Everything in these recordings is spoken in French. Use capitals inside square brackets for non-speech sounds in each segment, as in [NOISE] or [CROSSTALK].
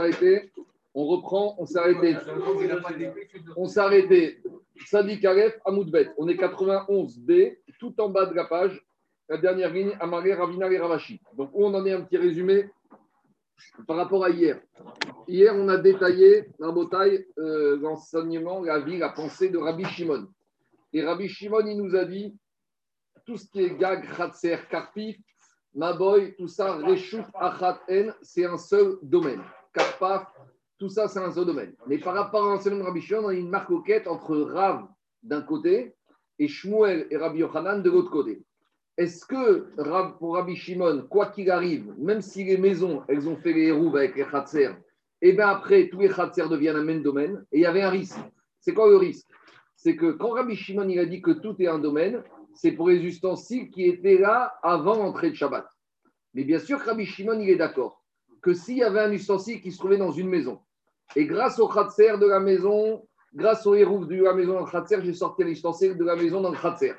arrêté. On reprend, on s'est arrêté. On s'est arrêté. Amoudbet. On est 91B, tout en bas de la page. La dernière ligne, Amaré, Ravina et Ravashi. Donc, on en est un petit résumé par rapport à hier. Hier, on a détaillé, dans Botaille, euh, l'enseignement, la vie, la pensée de Rabbi Shimon. Et Rabbi Shimon, il nous a dit tout ce qui est gag, khatser, karpif, maboy, tout ça, reshut, achat, c'est un seul domaine. Karpaf, tout ça, c'est un domaine. Mais par rapport à l'enseignement de Rabbi Shimon, on a une marque quête entre Rav d'un côté et Shmuel et Rabbi Yochanan de l'autre côté. Est-ce que pour Rabbi Shimon, quoi qu'il arrive, même si les maisons, elles ont fait les hérouves avec les khatser, et bien après, tous les khatser deviennent un même domaine, et il y avait un risque. C'est quoi le risque? C'est que quand Rabbi Shimon il a dit que tout est un domaine, c'est pour les ustensiles qui étaient là avant l'entrée de Shabbat. Mais bien sûr, Rabbi Shimon, il est d'accord que s'il y avait un ustensile qui se trouvait dans une maison, et grâce au khatser de la maison, grâce au hérouf de la maison dans le khatser, j'ai sorti l'ustensile de la maison dans le khatser.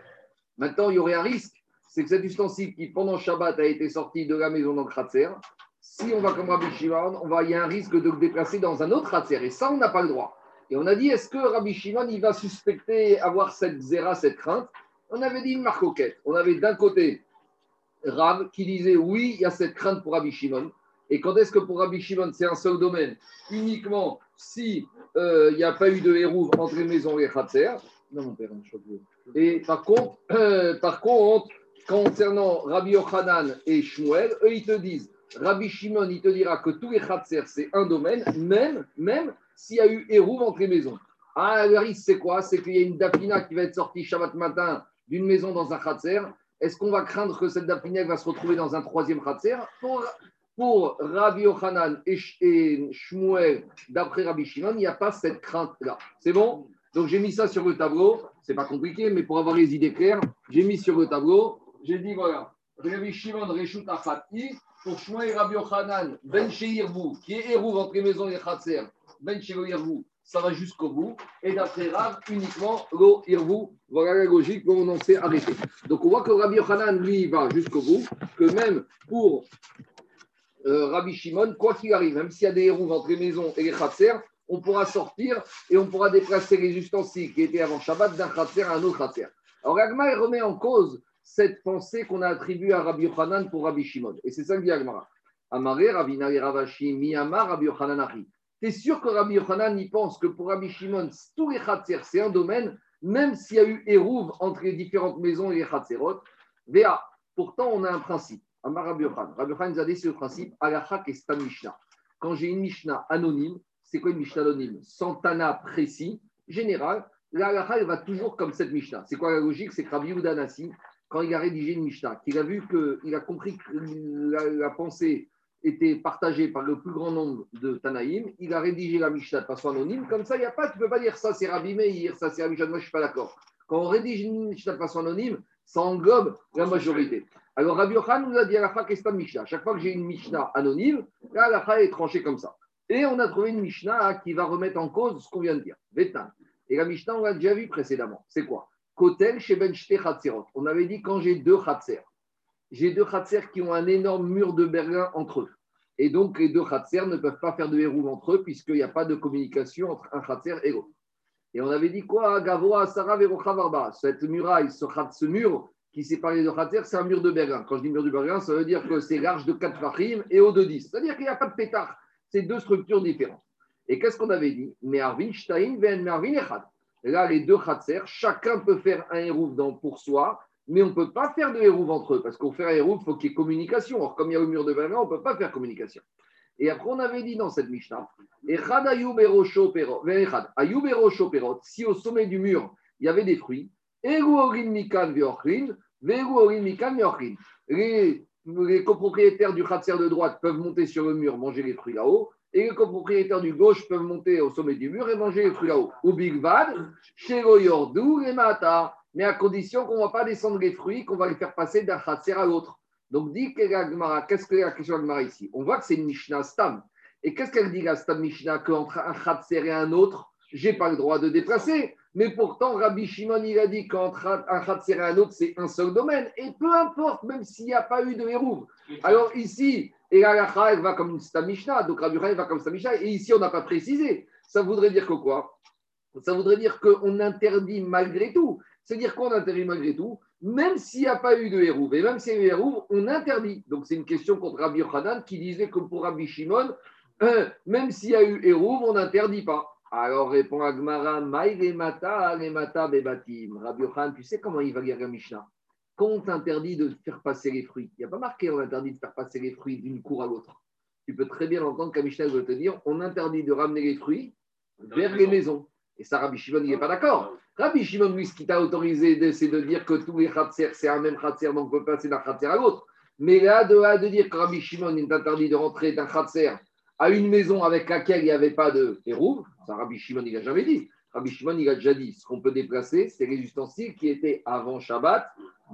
Maintenant, il y aurait un risque, c'est que cet ustensile qui, pendant Shabbat, a été sorti de la maison dans le khatser, si on va comme Rabbi Shimon, on va, il y a un risque de le déplacer dans un autre khatser. Et ça, on n'a pas le droit. Et on a dit, est-ce que Rabbi Shimon, il va suspecter avoir cette zéra, cette crainte? On avait dit une marque On avait d'un côté Rab qui disait, oui, il y a cette crainte pour Rabbi Shimon. Et quand est-ce que pour Rabbi Shimon, c'est un seul domaine Uniquement si euh, il n'y a pas eu de hérouve entre les maisons et Khatser. Non, mon père, Et par contre, euh, par contre, concernant Rabbi Yochanan et Shmuel, eux, ils te disent, Rabbi Shimon, il te dira que tous les Khatser, c'est un domaine, même, même s'il y a eu hérouve entre les maisons. Ah, le risque, c'est quoi? C'est qu'il y a une dapina qui va être sortie Shabbat matin d'une maison dans un Khatser. Est-ce qu'on va craindre que cette dapina va se retrouver dans un troisième Khatser? Pour Rabbi Yochanan et, Shmuel, d'après Rabbi Shimon, il n'y a pas cette crainte-là. C'est bon? Donc j'ai mis ça sur le tableau. C'est pas compliqué, mais pour avoir les idées claires, j'ai mis sur le tableau. J'ai dit voilà, Rabbi Shimon Reshut Achati, pour Shmuel Rabbi Yochanan, Ben Sheirvou, qui est héros entre les maisons et Khatser, Ben Sheirvou, ça va jusqu'au bout. Et d'après Rav, uniquement Lo Irvou. Voilà la logique, bon, on s'est arrêté. Donc on voit que Rabbi Yochanan, lui, va jusqu'au bout, que même pour euh, Rabbi Shimon, quoi qu'il arrive, même s'il y a des héros entre les maisons et les khatser, on pourra sortir et on pourra déplacer les ustensiles qui étaient avant Shabbat d'un khatser à un autre khatser. Alors Agma remet en cause cette pensée qu'on a attribuée à Rabbi Yochanan pour Rabbi Shimon. Et c'est ça que dit Agmara. Amaré, Rabbi Nari Ravashi, Miyama, Rabbi Yochanan Tu es sûr que Rabbi Yochanan y pense que pour Rabbi Shimon, tous les khatser, c'est un domaine, même s'il y a eu hérouve entre les différentes maisons et les khatserot. Véa, pourtant on a un principe. Amar Rabbi Yochanan. Rabbi Yochanan nous a dit ce principe, Alachak et Stam Mishnah. Quand j'ai une Mishnah anonyme, c'est quoi une Mishnah anonyme? Santana précis, général, la elle va toujours comme cette Mishnah. C'est quoi la logique? C'est que Rabbi Nassi, quand il a rédigé une Mishnah, qu'il a vu qu'il a compris que la, pensée était partagée par le plus grand nombre de Tanaïm, il a rédigé la Mishnah de façon anonyme. Comme ça, il n'y a pas, tu ne peux pas dire ça c'est Rabbi Meir, ça c'est Rabbi Moi, je ne suis pas d'accord. Quand on rédige une Mishnah de façon anonyme, ça englobe la majorité. Alors Rabbi Yochan nous a dit à la fin qu'est-ce Mishnah. Chaque fois que j'ai une Mishnah anonyme, là, la fin est tranchée comme ça. Et on a trouvé une Mishnah qui va remettre en cause ce qu'on vient de dire. Et la Mishnah, on l'a déjà vu précédemment. C'est quoi? Kotel chez Ben On avait dit quand j'ai deux Khatser. J'ai deux Khatser qui ont un énorme mur de Berlin entre eux. Et donc, les deux Khatser ne peuvent pas faire de héros entre eux puisqu'il n'y a pas de communication entre un Khatser et l'autre. Et on avait dit quoi? Gavoa, Sarah, Verocha, Cette muraille, ce, ce mur qui sépare les deux Khatser, c'est un mur de Berlin. Quand je dis mur de Berlin, ça veut dire que c'est large de 4 fachim et haut de 10. C'est-à-dire qu'il n'y a pas de pétard. C'est deux structures différentes. Et qu'est-ce qu'on avait dit? Mervin, Stein, Ven, Mervin, Echad. Là, les deux Khatser, chacun peut faire un hérouf pour soi, mais on ne peut pas faire de hérouf entre eux, parce qu'au faire un hérouf, il faut qu'il y ait communication. Or, comme il y a le mur de Berlin, on ne peut pas faire communication. Et après, on avait dit dans cette Mishnah, si au sommet du mur, il y avait des fruits, les, copropriétaires du Khatser de droite peuvent monter sur le mur, manger les fruits là-haut, et les copropriétaires du gauche peuvent monter au sommet du mur et manger les fruits là-haut. Ou Big Bad, Yordu et Mata, mais à condition qu'on ne va pas descendre les fruits, qu'on va les faire passer d'un Khatser à l'autre. Donc, dit qu'est-ce que la question de ici? On voit que c'est une Mishnah Stam. Et qu'est-ce qu'elle dit, la Stam Mishnah? Qu'entre un Khatser et un autre, je n'ai pas le droit de déplacer. Mais pourtant, Rabbi Shimon, il a dit qu'entre un Khatser et un autre, c'est un seul domaine. Et peu importe, même s'il n'y a pas eu de Hérouv. Alors ici, Et la va comme une donc Rabbi Yochanan va comme Stamishna. Et ici, on n'a pas précisé. Ça voudrait dire que quoi? Ça voudrait dire qu'on interdit malgré tout. C'est-à-dire qu'on interdit malgré tout, même s'il n'y a pas eu de Hérouv. Et même s'il y a eu Hérouv, on interdit. Donc c'est une question contre Rabbi Yochanan qui disait que pour Rabbi Shimon, euh, même s'il y a eu Hérouv, on n'interdit pas. Alors répond Agmara, Maï mata, mata bebatim. Rabbi Yochanan, tu sais comment il va lire la Mishnah? Quand on t'interdit de faire passer les fruits, il n'y a pas marqué on interdit de faire passer les fruits d'une cour à l'autre. Tu peux très bien entendre qu'à Mishnah veut te dire on interdit de ramener les fruits vers les maisons. Et ça, Rabbi Shimon, il n'est pas d'accord. Rabbi Shimon, lui, ce qui t'a autorisé, c'est de dire que tous les khatser, c'est un même khatser, donc on peut passer d'un khatser à l'autre. Mais là, de, là, de dire que Rabbi Shimon, il interdit de rentrer d'un khatser à une maison avec laquelle il n'y avait pas de hérouve, ça, Rabbi Shimon, il n'a jamais dit. Rabbi Shimon, il a déjà dit, ce qu'on peut déplacer, c'est les ustensiles qui étaient avant Shabbat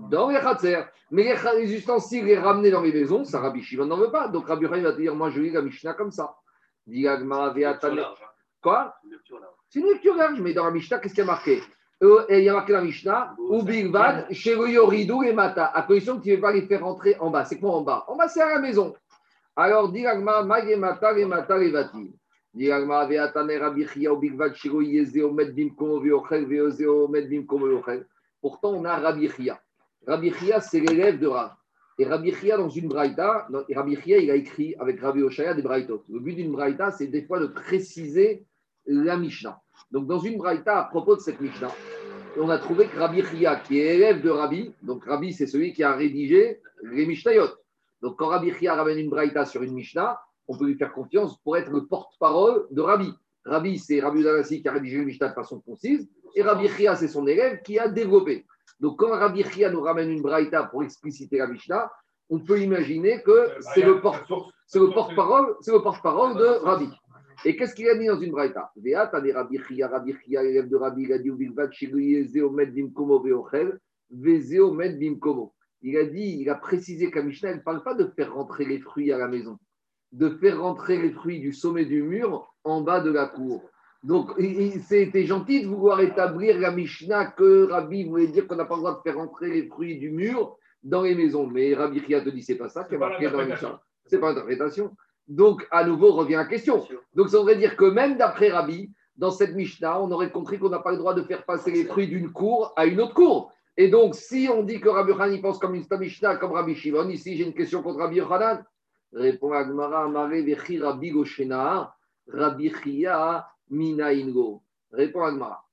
dans les khatser. Mais les, ustensiles les ramener dans les maisons, ça, Rabbi Shimon n'en veut pas. Donc Rabbi Shimon va te dire, moi, je lis la Mishnah comme ça. Quoi C'est une lecture large, mais dans la Mishnah, qu'est-ce qu'il y a marqué? Euh, il y a marqué la Mishnah, ou Bilvad, chez Yoridou et Mata, à condition que tu ne veux pas les faire rentrer en bas. C'est quoi en bas? En bas, c'est à la maison. Alors, Vati. Diragma, Veatane, Rabichia. Pourtant, on a Rabichia. Rabichia, c'est l'élève de Rav. Et Rabbi Chia, dans une braïta, Rabbi Chia, il a écrit avec Rabbi Oshaya des braïtot. Le but d'une braïta, c'est des fois de préciser la Mishnah. Donc, dans une braïta, à propos de cette Mishnah, on a trouvé que Rabbi Chia, qui est élève de Rabbi, donc Rabbi, c'est celui qui a rédigé les Mishnayot. Donc, quand Rabbi Chia ramène une braïta sur une Mishnah, on peut lui faire confiance pour être le porte-parole de Rabbi. Rabbi, c'est Rabbi Zanassi qui a rédigé le Mishnah de façon concise, et Rabbi Chia, c'est son élève qui a développé. Donc, quand Rabbi Chia nous ramène une braïta pour expliciter la Mishnah, on peut imaginer que c'est le porte-parole porte-parole de Rabbi. Et qu'est-ce qu'il a dit dans une braïta? Rabbi Chia, Rabbi Chia, élève de Rabbi, il a dit il a dit, il a précisé qu'à Mishnah, il ne parle pas de faire rentrer les fruits à la maison, de faire rentrer les fruits du sommet du mur en bas de la cour. Donc, c'était gentil de vouloir établir la Mishnah que Rabbi voulait dire qu'on n'a pas le droit de faire rentrer les fruits du mur dans les maisons. Mais Rabbi Ria te dit c'est pas ça qui est marqué dans la Mishnah. C'est pas l'interprétation. Donc, à nouveau, revient la question. Donc, ça voudrait dire que même d'après Rabbi, dans cette Mishnah, on aurait compris qu'on n'a pas le droit de faire passer les fruits d'une cour à une autre cour. Et donc, si on dit que Rabbi Yochanan pense comme une Mishnah, comme Rabbi Shimon, ici j'ai une question contre Rabbi Yochanan. Répond Agmara, Amare, Vechi, Rabbi Goshena, Rabbi Chia, Mina Ingo. Répond Agmara.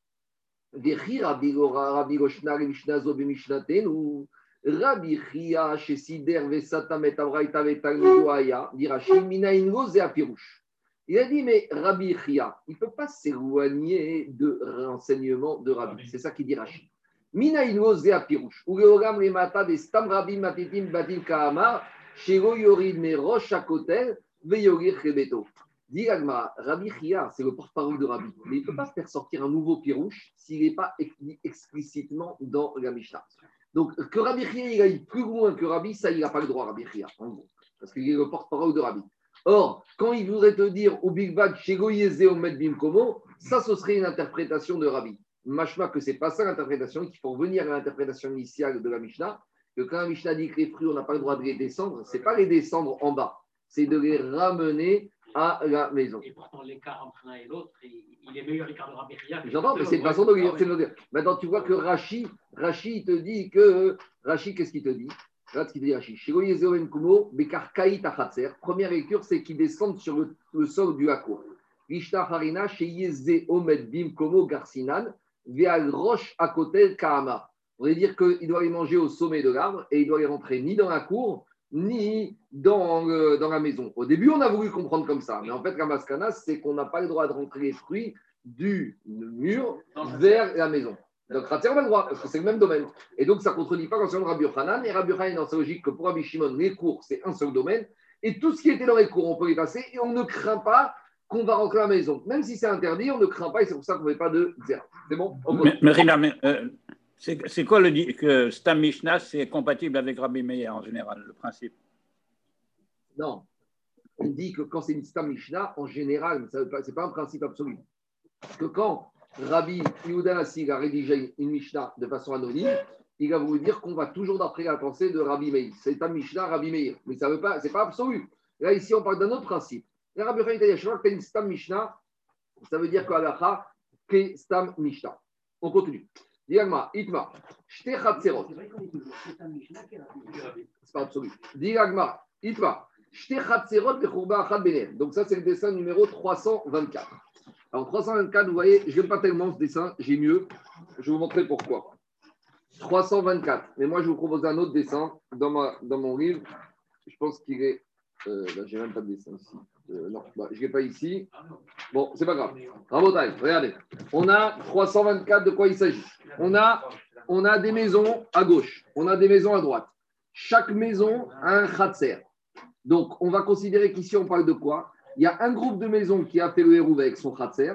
Vechi, Rabbi Goshena, Mishnah Zo, Mishnatenu. Rabbi Chia, chez Sider, Vesata, Metabraita, Vetangoaya, dira Mina Ingo, Zeapirouche. Il a dit, mais Rabbi Chia, il ne peut pas s'éloigner de renseignements de Rabbi. C'est ça qu'il dit Rashi. Dit Rabbi Chia, c'est le porte-parole de Rabbi, mais il ne peut pas faire sortir un nouveau pirouche s'il n'est pas explicitement dans la Mishnah. Donc, que Rabbi Chia il aille plus loin que Rabbi, ça, il n'a pas le droit, Rabbi Chia, en gros, parce qu'il est le porte-parole de Rabbi. Or, quand il voudrait te dire au Big Bad, au Medbim Komo, ça, ce serait une interprétation de Rabbi. Machma que ce n'est pas ça l'interprétation, qu'il faut revenir à l'interprétation initiale de la Mishnah, que quand la Mishnah dit que les fruits, on n'a pas le droit de les descendre, ce n'est pas les descendre en bas, c'est de les ramener à la maison. Et pourtant, l'écart entre l'un et l'autre, il est meilleur l'écart de Rabbi J'entends, mais c'est une façon de le dire. Maintenant, tu vois que Rachi, Rachi te dit que. Rachi, qu'est-ce qu'il te dit? Regarde ce qu'il dit Rachi. Première lecture, c'est qu'ils descendent sur le, le sol du Hakour. Vishta Harina, Omed Bim Komo Garsinan, Veal Roche à côté Kahama. On veut dire qu'il doit les manger au sommet de l'arbre et il doit les rentrer ni dans la cour, ni dans, dans la maison. Au début, on a voulu comprendre comme ça, mais en fait, la maskana, c'est qu'on n'a pas le droit de rentrer les fruits du mur vers la maison. Donc, Ratzer a le droit, parce que c'est le même domaine. Et donc, ça ne contredit pas de Rabbi Yochanan. Et Rabbi Yochanan est dans sa logique que pour Rabbi Shimon, les cours, c'est un seul domaine. Et tout ce qui était dans les cours, on peut y passer. Et on ne craint pas qu'on va rentrer à la maison. Même si c'est interdit, on ne craint pas. Et c'est pour ça qu'on ne met pas de zéro. C'est bon Mais, mais, euh, c'est quoi le dit que Stam Mishnah, c'est compatible avec Rabbi Meir en général, le principe? Non. On dit que quand c'est une Stam Mishnah, en général, ce n'est pas un principe absolu. Parce que quand Rabbi Yehuda Nassi a rédigé une Mishnah de façon anonyme, il va vous dire qu'on va toujours d'après la pensée de Rabbi Meir. C'est un Mishnah Rabbi Meir. Mais ça veut pas, c'est pas absolu. Là, ici, on parle d'un autre principe. La Rabbi il que une Stam Mishnah, ça veut dire qu'Alacha, que Stam Mishnah. On continue. Diagma, Itma, Shte Chatzerot. C'est pas absolu. Diagma, Itma, Shte Chatzerot Bechurba Benem. Donc, ça, c'est le dessin numéro 324. Alors, 324, vous voyez, je n'aime pas tellement ce dessin, j'ai mieux. Je vais vous montrer pourquoi. 324. Mais moi, je vous propose un autre dessin dans, ma, dans mon livre. Je pense qu'il est. Euh, là, j'ai même pas de dessin ici. Euh, non, bah, je ne pas ici. Bon, c'est pas grave. Rabotaille, regardez. On a 324, de quoi il s'agit on a, on a des maisons à gauche, on a des maisons à droite. Chaque maison a un khatser. Donc, on va considérer qu'ici, on parle de quoi? Il y a un groupe de maisons qui a fait le hérouve avec son khatser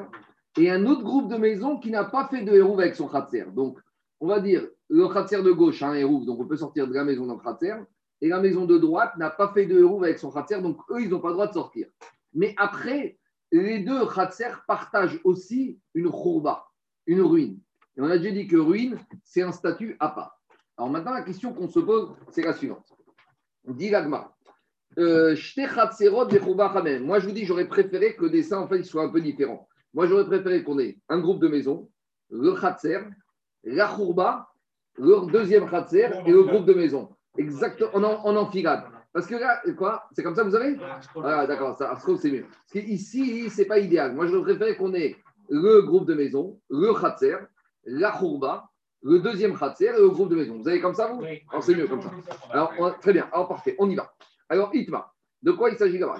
et un autre groupe de maisons qui n'a pas fait de hérouve avec son khatser. Donc, on va dire, le khatser de gauche a un hérouve, donc on peut sortir de la maison dans le khatser. Et la maison de droite n'a pas fait de hérouve avec son khatser, donc eux, ils n'ont pas le droit de sortir. Mais après, les deux khatser partagent aussi une khourba, une ruine. Et on a déjà dit que ruine, c'est un statut à part. Alors maintenant, la question qu'on se pose, c'est la suivante. Dit l'agma. Euh, Moi, je vous dis, j'aurais préféré que le dessin, en fait, soit un peu différent. Moi, j'aurais préféré qu'on ait un groupe de maisons, le khatser, la khourba, le deuxième khatser et le groupe de maisons. Exactement, en, en enfilade. Parce que là, quoi C'est comme ça, vous avez Ah, d'accord, ça, c'est mieux. Parce qu'ici, ce n'est pas idéal. Moi, je préfère qu'on ait le groupe de maisons, le khatser, la khourba, le deuxième khatser et le groupe de maisons. Vous avez comme ça, vous Oui. Alors, c'est mieux comme ça. Alors, on- très bien. Alors, parfait. On y va. Alors, Itma. De quoi il s'agit là-bas?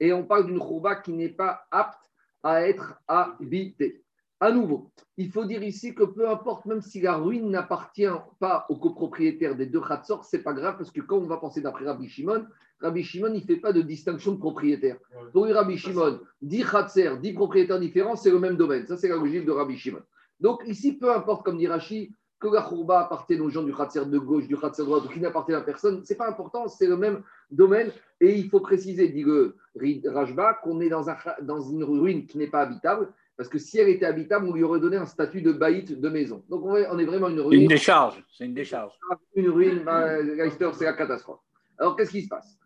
Et on parle d'une khourba qui n'est pas apte à être habitée. À nouveau, il faut dire ici que peu importe, même si la ruine n'appartient pas au copropriétaire des deux khatsor, c'est pas grave parce que quand on va penser d'après Rabbi Shimon, Rabbi Shimon, il ne fait pas de distinction de propriétaire. Pour lui, Rabbi Shimon, 10 khatser, 10 propriétaires différents, c'est le même domaine. Ça, c'est la logique de Rabbi Shimon. Donc ici, peu importe, comme dit Rashi, que la khourba appartienne aux gens du khatser de gauche, du khatser de droite, ou qui n'appartient à personne, c'est pas important, c'est le même domaine. Et il faut préciser, dit le Rajba, qu'on est dans, un, dans une ruine qui n'est pas habitable, parce que si elle était habitable, on lui aurait donné un statut de baït de maison. Donc on est on est vraiment une C'est une ruine. décharge. C'est une décharge. Une ruine, bah, Geister, c'est la catastrophe. Alors qu'est-ce qui se passe?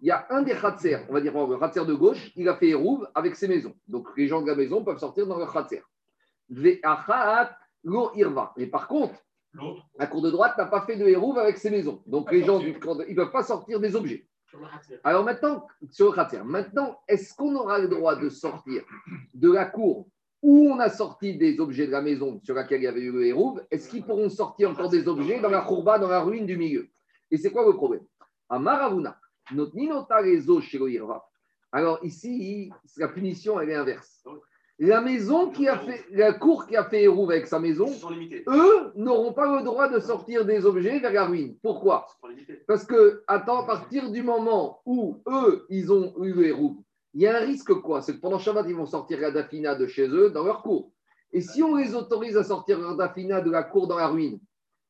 Il y a un des khatser, on va dire le khatser de gauche, il a fait Hérouv avec ses maisons. Donc les gens de la maison peuvent sortir dans leur khatser. Mais par contre, L'autre, la cour de droite n'a pas fait de Hérouv avec ses maisons. Donc les gens, du, ils ne peuvent pas sortir des objets. Alors maintenant, sur le maintenant, est-ce qu'on aura le droit de sortir de la cour où on a sorti des objets de la maison sur laquelle il y avait eu le hérouve Est-ce qu'ils pourront sortir encore des objets dans la courba, dans la ruine du milieu? Et c'est quoi le problème? Amaravuna, notre ninota rezo irva. Alors ici, la punition, elle est inverse. La maison qui a fait, la cour qui a fait hérouve avec sa maison, eux n'auront pas le droit de sortir des objets vers la ruine. Pourquoi? Parce que, attends, à partir du moment où eux, ils ont eu le héros, il y a un risque quoi? C'est que pendant Shabbat, ils vont sortir la dafina de chez eux dans leur cour. Et si on les autorise à sortir leur dafina de la cour dans la ruine,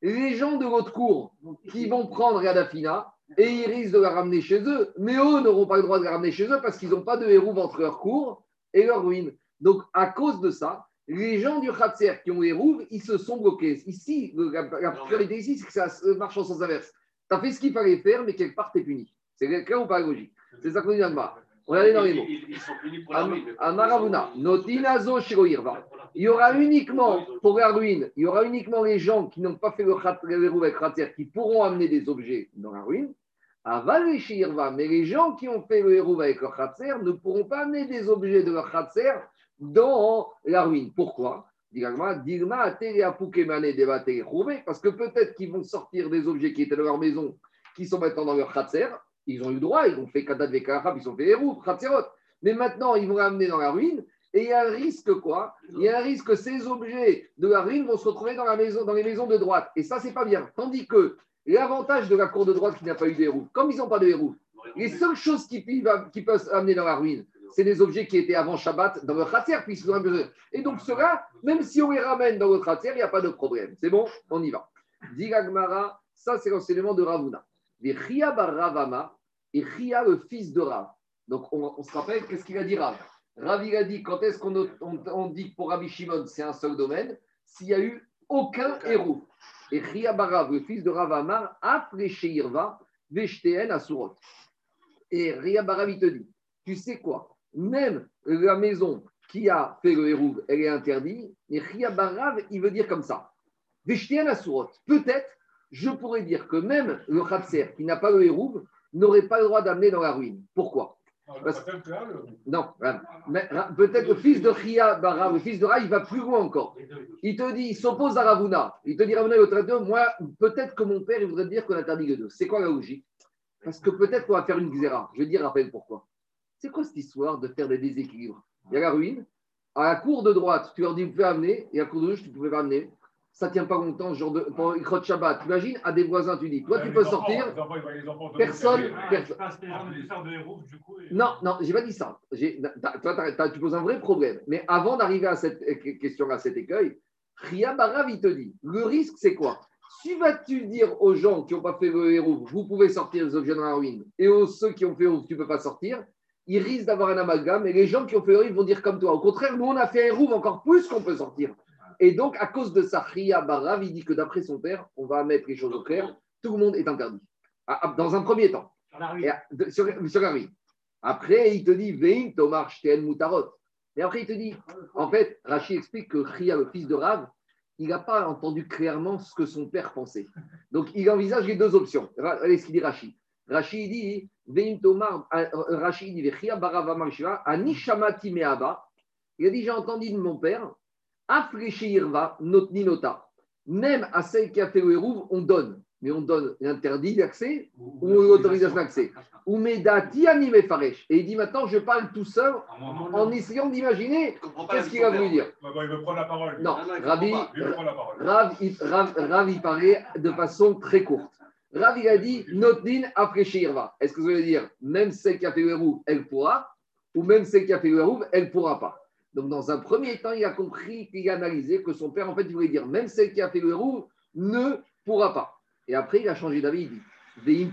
les gens de l'autre cour qui vont prendre la dafina et ils risquent de la ramener chez eux, mais eux n'auront pas le droit de la ramener chez eux parce qu'ils n'ont pas de héros entre leur cour et leur ruine. Donc, à cause de ça, les gens du Khatser qui ont héros, ils se sont bloqués. Ici, le- la, la particularité ici, c'est que ça marche en sens inverse. Tu as fait ce qu'il fallait faire, mais quelque part, tu es puni. C'est clair ou pas logique C'est ça qu'on dit dans le bas. Regardez dans les mots. Ils, ils sont punis pour la ruine. Amaravuna, Notinazo Shiroirva. Il y aura uniquement, pour la ruine, il y aura uniquement les gens qui n'ont pas fait le le avec Khatser qui pourront amener des objets dans la ruine. Aval et Shirva, mais les gens qui ont fait le héros avec leur Khatser ne pourront pas amener des objets de leur Khatser dans la ruine. Pourquoi? Parce que peut-être qu'ils vont sortir des objets qui étaient dans leur maison, qui sont maintenant dans leur Khatser. Ils ont eu droit, ils ont fait Kadat Vekarab, ils ont fait héros, Khatserot. Mais maintenant, ils vont l'amener dans la ruine. Et il y a un risque quoi? Il y a un risque que ces objets de la ruine vont se retrouver dans, la maison, dans les maisons de droite. Et ça, c'est pas bien. Tandis que l'avantage de la cour de droite qui n'a pas eu de héros, comme ils n'ont pas de héros, les seules choses qui, peuvent- peuvent amener dans la ruine, c'est des objets qui étaient avant Shabbat dans le khatser, puisqu'ils ont un besoin. Et donc, ceux-là, même si on les ramène dans le khatser, il n'y a pas de problème. C'est bon On y va. Digagmara, ça, c'est l'enseignement de Ravuna. Les Chia bar Ravama et Chia, le fils de Rav. Donc, on, on se rappelle, qu'est-ce qu'il a dit Rav? Rav, il a dit, quand est-ce qu'on on- on dit que pour Rabbi Shimon, c'est un seul domaine? S'il y a eu aucun héros. Et Ria Barav, le fils de Ravamar, a fléché Irva, Veshteen à Surot. Et Ria Barav, il te dit, tu sais quoi? Même la maison qui a fait le hérouv, elle est interdite. Et Ria Barav, il veut dire comme ça. Peut-être, je pourrais dire que même le Khatser qui n'a pas le hérouv n'aurait pas le droit d'amener dans la ruine. Pourquoi? Parce- Non, mais peut-être le fils de Ria Barav, le fils de Ra, il va plus loin encore. Il te dit, il s'oppose à Ravuna. Il te dit, Ravuna, il est au traité, moi, peut-être que mon père, il voudrait dire qu'on interdit les deux. C'est quoi la logique? Parce que peut-être qu'on va faire une xéra. Je vais dire, rappelle pourquoi? C'est quoi cette histoire de faire des déséquilibres? Il y a la ruine. À la cour de droite, tu leur dis, vous pouvez amener. Et à la cour de gauche, tu ne pouvais pas amener. Ça ne tient pas longtemps, ce genre de. Pour Ikrot Shabbat, tu imagines, à des voisins, tu dis, toi, tu peux sortir. Personne- Ah, Non, non, j'ai pas dit ça. Toi, tu poses un vrai problème. Mais avant d'arriver à cette question, à cet écueil, Ria Barav, il te dit, le risque, c'est quoi? Si vas-tu dire aux gens qui n'ont pas fait le héros, vous pouvez sortir les objets dans la ruine, et aux ceux qui ont fait héros, tu ne peux pas sortir, ils risquent d'avoir un amalgame, et les gens qui ont fait ils vont dire comme toi. Au contraire, nous, on a fait un héros encore plus qu'on peut sortir. Et donc, à cause de ça, Ria Barav, il dit que d'après son père, on va mettre les choses au clair, tout le monde est interdit. Ah, ah, Dans un premier temps. Et rue. à- de- sur, sur la ruine. Après, il te dit Vein Tomar Shteen Mutarot. Et après, il te dit en fait, Rachid explique que Ria, le fils de Rav, il n'a pas entendu clairement ce que son père pensait. Donc, il envisage les deux options. Regardez ce qu'il dit Rachid. Rachid dit euh, euh, Rachid dit Vechia Barava Marshiva, Anishamati Meaba. Il a dit J'ai entendu de mon père, Nota. Même à celle qui a fait le hérouve, on donne. Mais on donne l'interdit d'accès ou l'autorisation d'accès. ou Medati animé faresh. Et il dit maintenant, je parle tout seul en essayant d'imaginer qu'est-ce qu'il a voulu dire. Il veut prendre la parole. lui. Non, Ah non, il Il veut prendre la parole. Rav, il, Rav, Rav, il parlait de façon très courte. Rav, il a dit Notnin après Shirva. Est-ce que vous allez dire même celle qui a fait le héros, elle pourra Ou même celle qui a fait le héros, elle pourra pas? Donc, dans un premier temps, il a compris, il a analysé que son père, en fait, il voulait dire même celle qui a fait le héros ne pourra pas. Et après, il a changé d'avis. Il dit.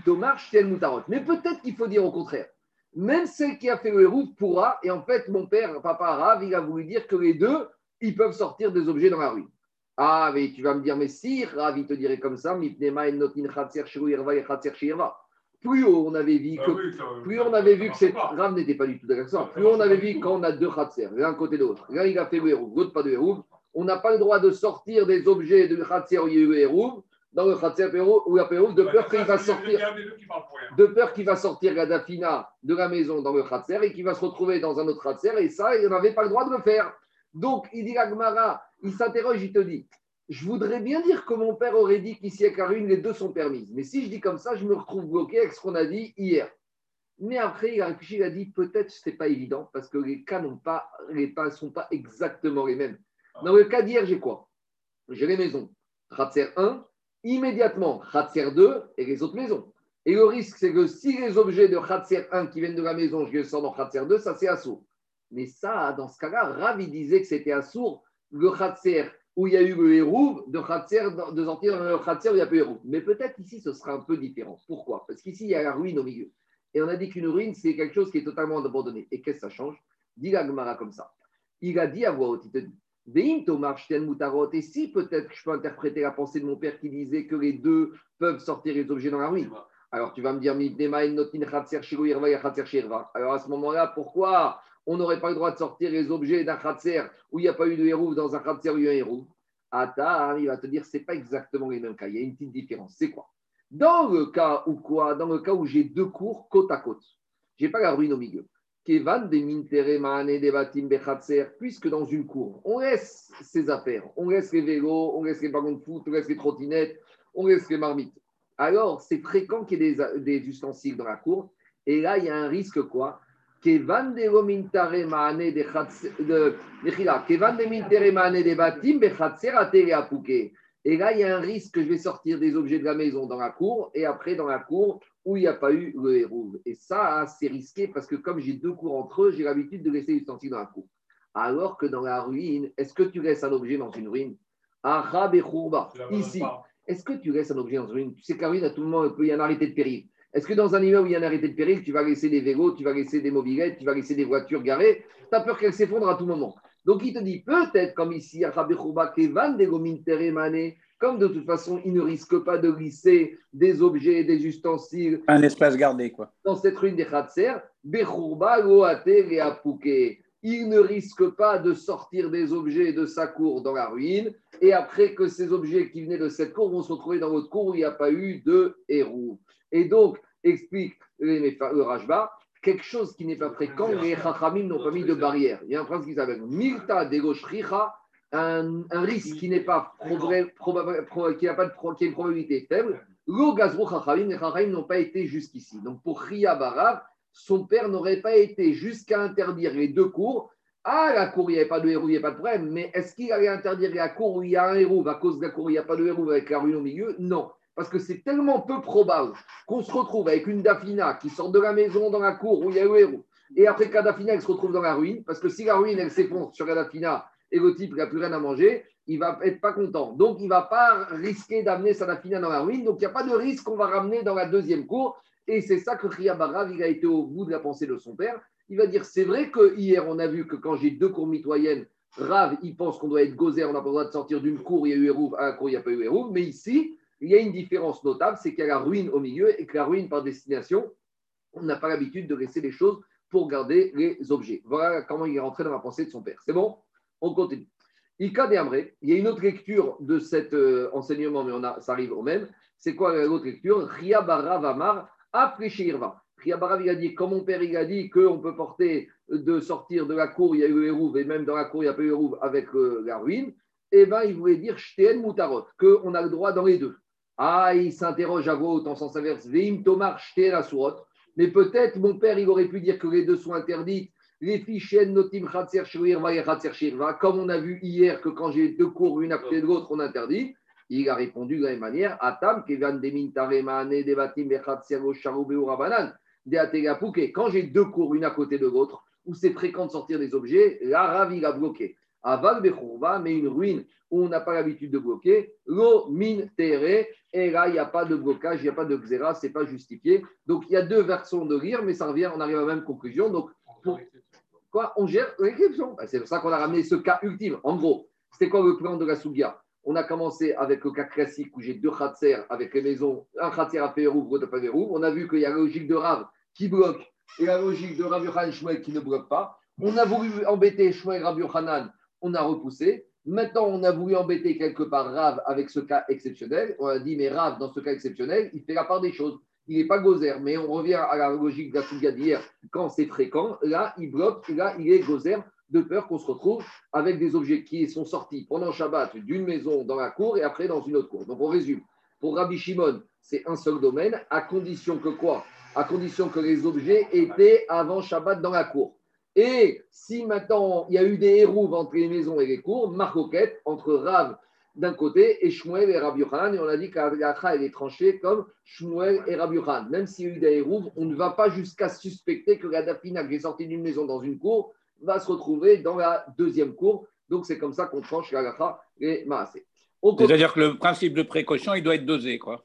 Mais peut-être qu'il faut dire au contraire. Même celle qui a fait le héros pourra. Et en fait, mon père, papa Rav, il a voulu dire que les deux, ils peuvent sortir des objets dans la rue. Ah, mais tu vas me dire, mais si, Rav, il te dirait comme ça. Plus haut on avait vu Ah que. oui, ça- Plus on avait vu que pas. Rav n'était pas du tout d'accord ça. Plus on avait vu tout. quand on a deux Khatser, l'un côté de l'autre. L'un, il a fait le l'autre pas de héros. On n'a pas le droit de sortir des objets de Khatser où il y a eu dans le Khatser ou la de Bah, peur qu'il va sortir de peur qu'il va sortir la dafina de la maison dans le khatser et qu'il va se retrouver dans un autre khatser et ça, il n'avait pas le droit de le faire. Donc, il dit à Gmara, il s'interroge, il te dit, je voudrais bien dire que mon père aurait dit qu'ici à Karine, les deux sont permises. Mais si je dis comme ça, je me retrouve bloqué avec ce qu'on a dit hier. Mais après, il a réfléchi, il a dit, peut-être ce n'est pas évident parce que les cas n'ont pas, les cas ne sont pas exactement les mêmes. Dans le cas d'hier, j'ai quoi? J'ai les maisons. Khatser 1, immédiatement Khatser 2 et les autres maisons. Et le risque, c'est que si les objets de Khatser 1 qui viennent de la maison, je les sors dans Khatser 2, ça c'est assourd. Mais ça, dans ce cas-là, Rav, il disait que c'était assourd le Khatser où il y a eu le héros de Khatser, de sortir dans le Khatser où il n'y a pas héros. Mais peut-être ici, ce sera un peu différent. Pourquoi? Parce qu'ici, il y a la ruine au milieu. Et on a dit qu'une ruine, c'est quelque chose qui est totalement abandonné. Et qu'est-ce que ça change? Dit la Gemara comme ça. Il a dit à voix haute, il te dit. Et si peut-être que je peux interpréter la pensée de mon père qui disait que les deux peuvent sortir les objets dans la ruine. Alors tu vas me dire. Alors à ce moment-là, pourquoi on n'aurait pas le droit de sortir les objets d'un Khatser où il n'y a pas eu de héros dans un Khatser où il y a un héros Ata, il va te dire, c'est pas exactement les mêmes cas. Il y a une petite différence. C'est quoi? Dans le cas où quoi? Dans le cas où j'ai deux cours côte à côte. J'ai pas la ruine au milieu. Kevan de Mintere Mahane de Batim Bechatser, puisque dans une cour, on laisse ses affaires, on laisse les vélos, on laisse les ballons de foot, on laisse les trottinettes, on laisse les marmites. Alors, c'est fréquent qu'il y ait des, des ustensiles dans la cour, et là, il y a un risque quoi? Kevan de Romintare Kevan Batim. Et là, il y a un risque que je vais sortir des objets de la maison dans la cour, et après, dans la cour, où il n'y a pas eu le héros. Et ça, c'est risqué parce que comme j'ai deux cours entre eux, j'ai l'habitude de laisser l'ustensile dans la cour. Alors que dans la ruine, est-ce que tu laisses un objet dans une ruine? Ici. Est-ce que tu laisses un objet dans une ruine? Tu sais la ruine, à tout moment, il peut y un arrêté de péril. Est-ce que dans un immeuble où il y a un arrêté de péril, tu vas laisser des vélos, tu vas laisser des mobilettes, tu vas laisser des voitures garées Tu as peur qu'elles s'effondrent à tout moment. Donc il te dit peut-être comme ici, comme de toute façon, il ne risque pas de glisser des objets, des ustensiles Un espace gardé, quoi. dans cette ruine des Khatser. Il ne risque pas de sortir des objets de sa cour dans la ruine, et après que ces objets qui venaient de cette cour vont se retrouver dans votre cour où il n'y a pas eu de héros. Et donc, explique le Rajba, quelque chose qui n'est pas fréquent, les Chachamim n'ont pas mis de barrière. Il y a un prince qui s'appelle Milta Degoshricha, un, un risque qui n'est pas probable, probable- pro- qui n'a pas de qui a une probabilité faible. Lo Gazro Chachamim, les Chachamim n'ont pas été jusqu'ici. Donc pour Ria Barav, son père n'aurait pas été jusqu'à interdire les deux cours. Ah, la cour, il n'y avait pas de héros, il n'y a pas de problème. Mais est-ce qu'il allait interdire la cour où il y a un héros à cause de la cour où il n'y a pas de héros avec la rue au milieu? Non. Parce que c'est tellement peu probable qu'on se retrouve avec une Dafina qui sort de la maison dans la cour où il y a le héros. Et après la Dafina, elle se retrouve dans la ruine. Parce que si la ruine, elle s'effondre sur la Dafina et le type n'a plus rien à manger, il va être pas content. Donc, il va pas risquer d'amener sa Dafina dans la ruine. Donc, il n'y a pas de risque qu'on va ramener dans la deuxième cour. Et c'est ça que Ria Barav, il a été au bout de la pensée de son père. Il va dire c'est vrai que hier, on a vu que quand j'ai deux cours mitoyennes, Rav, il pense qu'on doit être gozer, on n'a pas le droit de sortir d'une cour, il y a eu Hérouv, à un cours, il n'y a pas eu Hérouv. Mais ici, il y a une différence notable, c'est qu'il y a la ruine au milieu et que la ruine par destination, on n'a pas l'habitude de laisser les choses pour garder les objets. Voilà comment il est rentré dans la pensée de son père. C'est bon? On continue. Il y a une autre lecture de cet euh, enseignement, mais on a, ça arrive au même. C'est quoi l'autre lecture? Ria Barav Amar Afreshirva. Ria Barav, il a dit, comme mon père, il a dit qu'on peut porter de sortir de la cour, il y a eu le Hérouv, et même dans la cour, il n'y a pas eu Hérouv avec euh, la ruine. Eh bien, il voulait dire Shteen Mutarot, qu'on a le droit dans les deux. Ah, il s'interroge à voix haute en sens inverse. Veim Tomar Asurot. Mais peut-être mon père, il aurait pu dire que les deux sont interdites. Les fichiers notim Khatser Shirva et Khatser Shirva. Comme on a vu hier que quand j'ai deux cours, une à côté de l'autre, on interdit. Il a répondu de la même manière Atam, Kevan Demin Taremane, Devatim Rabanan, Deategapouke. Quand j'ai deux cours, une à côté de l'autre, où c'est fréquent de sortir des objets, là, Rav, il a bloqué. Aval Bechorva, mais une ruine où on n'a pas l'habitude de bloquer, l'eau mine terre, et là, il n'y a pas de blocage, il n'y a pas de xéra, ce n'est pas justifié. Donc, il y a deux versions de rire, mais ça revient, on arrive à la même conclusion. Donc, quoi? On gère l'exception. Ben, C'est pour ça qu'on a ramené ce cas ultime. En gros, c'était quoi le plan de la Sougia? On a commencé avec le cas classique où j'ai deux khatser avec les maisons, un khatser à Pérouvre, l'autre à Pérouvre. On a vu qu'il y a la logique de Rav qui bloque et la logique de Rav Yochanan Shmuel qui ne bloque pas. On a voulu embêter Shmuel Rav Yochanan, on a repoussé. Maintenant, on a voulu embêter quelque part Rav avec ce cas exceptionnel. On a dit, mais Rav, dans ce cas exceptionnel, il fait la part des choses. Il n'est pas gozer, mais on revient à la logique de la d'hier. Quand c'est fréquent, là, il bloque, là, il est gozer, de peur qu'on se retrouve avec des objets qui sont sortis pendant Shabbat d'une maison dans la cour et après dans une autre cour. Donc, on résume. Pour Rabbi Shimon, c'est un seul domaine, à condition que quoi? À condition que les objets étaient avant Shabbat dans la cour. Et si maintenant il y a eu des hérouves entre les maisons et les cours, marcoquette entre Rav d'un côté et Shmuel et Rabbi et on a dit qu'Alacha elle est tranchée comme Shmuel et Rabbi. Même s'il y a eu des hérouves, on ne va pas jusqu'à suspecter que la Dafina qui est sortie d'une maison dans une cour va se retrouver dans la deuxième cour. Donc c'est comme ça qu'on tranche l'Alacha et Maasé. C'est-à-dire que le principe de précaution, il doit être dosé, quoi.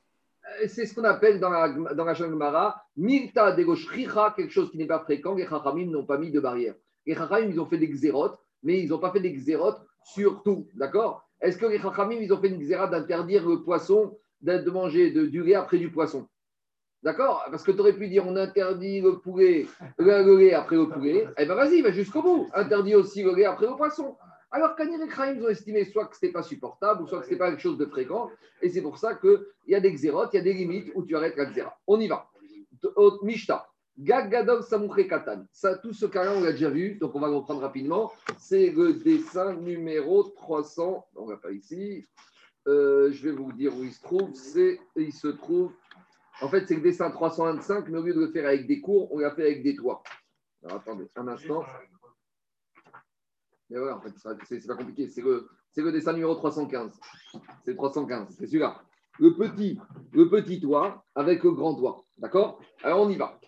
C'est ce qu'on appelle dans la, dans la Gemara, Milta Degoshricha, quelque chose qui n'est pas fréquent. Les Chachamim n'ont pas mis de barrière. Les Chachamim, ils ont fait des xérotes, mais ils n'ont pas fait des xérotes sur tout. D'accord? Est-ce que les Chachamim, ils ont fait une xéra d'interdire le poisson, de de manger de, du lait après du poisson? D'accord? Parce que tu aurais pu dire on interdit le poulet, le, le lait après le poulet. Eh bien, vas-y, va jusqu'au bout. Interdit aussi le lait après le poisson. Alors qu'Anir et Kraïm, ils ont estimé soit que ce n'était pas supportable, ou soit que ce n'était pas quelque chose de fréquent. Et c'est pour ça qu'il y a des xérotes, il y a des limites où tu arrêtes la xéra. On y va. Mishta. Gagadov Samouche Katan. Ça, tout ce cas-là, on l'a déjà vu, donc on va le reprendre rapidement. C'est le dessin numéro 300. On va pas ici. Euh, je vais vous dire où il se trouve. C'est, il se trouve. En fait, c'est le dessin 325, mais au lieu de le faire avec des cours, on l'a fait avec des toits. Alors, attendez un instant. Mais voilà, en fait, c'est pas compliqué. C'est le, le dessin numéro 315. C'est 315, c'est celui-là. Le petit, le petit toit avec le grand toit. D'accord? Alors, on y va.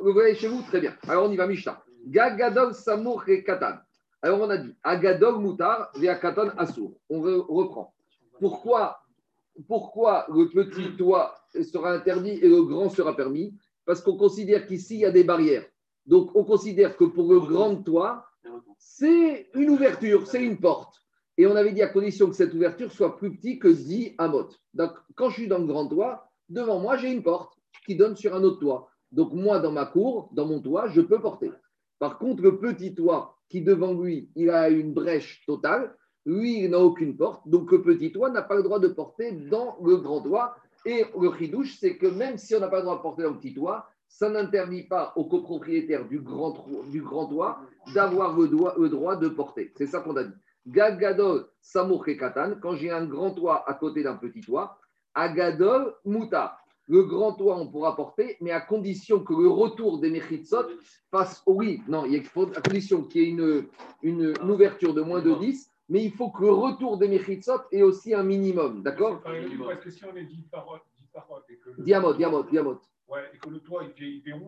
Vous voyez chez vous? Très bien. Alors, on y va, Mishnah. Gagadog Samour et Katan. Alors, on a dit Agadog Moutar via Katan Assour. On re- reprend. Pourquoi, pourquoi le petit toit sera interdit et le grand sera permis? Parce qu'on considère qu'ici, il y a des barrières. Donc, on considère que pour le grand toit, C'est une ouverture, c'est une porte. Et on avait dit à condition que cette ouverture soit plus petite que 10 amot. Donc, quand je suis dans le grand toit, devant moi, j'ai une porte qui donne sur un autre toit. Donc, moi, dans ma cour, dans mon toit, je peux porter. Par contre, le petit toit qui, devant lui, il a une brèche totale, lui, il n'a aucune porte. Donc, le petit toit n'a pas le droit de porter dans le grand toit. Et le ridouche, c'est que même si on n'a pas le droit de porter dans le petit toit, ça n'interdit pas aux copropriétaires du grand, du grand toit d'avoir le, droit de porter. C'est ça qu'on a dit. Gagadol Samour Katan, quand j'ai un grand toit à côté d'un petit toit, Agadol Muta. Le grand toit, on pourra porter, mais à condition que le retour des Mechitsot fasse. oh oui, non, il faut, à condition qu'il y ait une, une, une ouverture de moins de 10, mais il faut que le retour des Mechitsot ait aussi un minimum. D'accord? Parce que si on est 10 paroles, 10 paroles et que le, Diamot, diamot, diamot. Ouais, et que le toit il fait, il fait 11,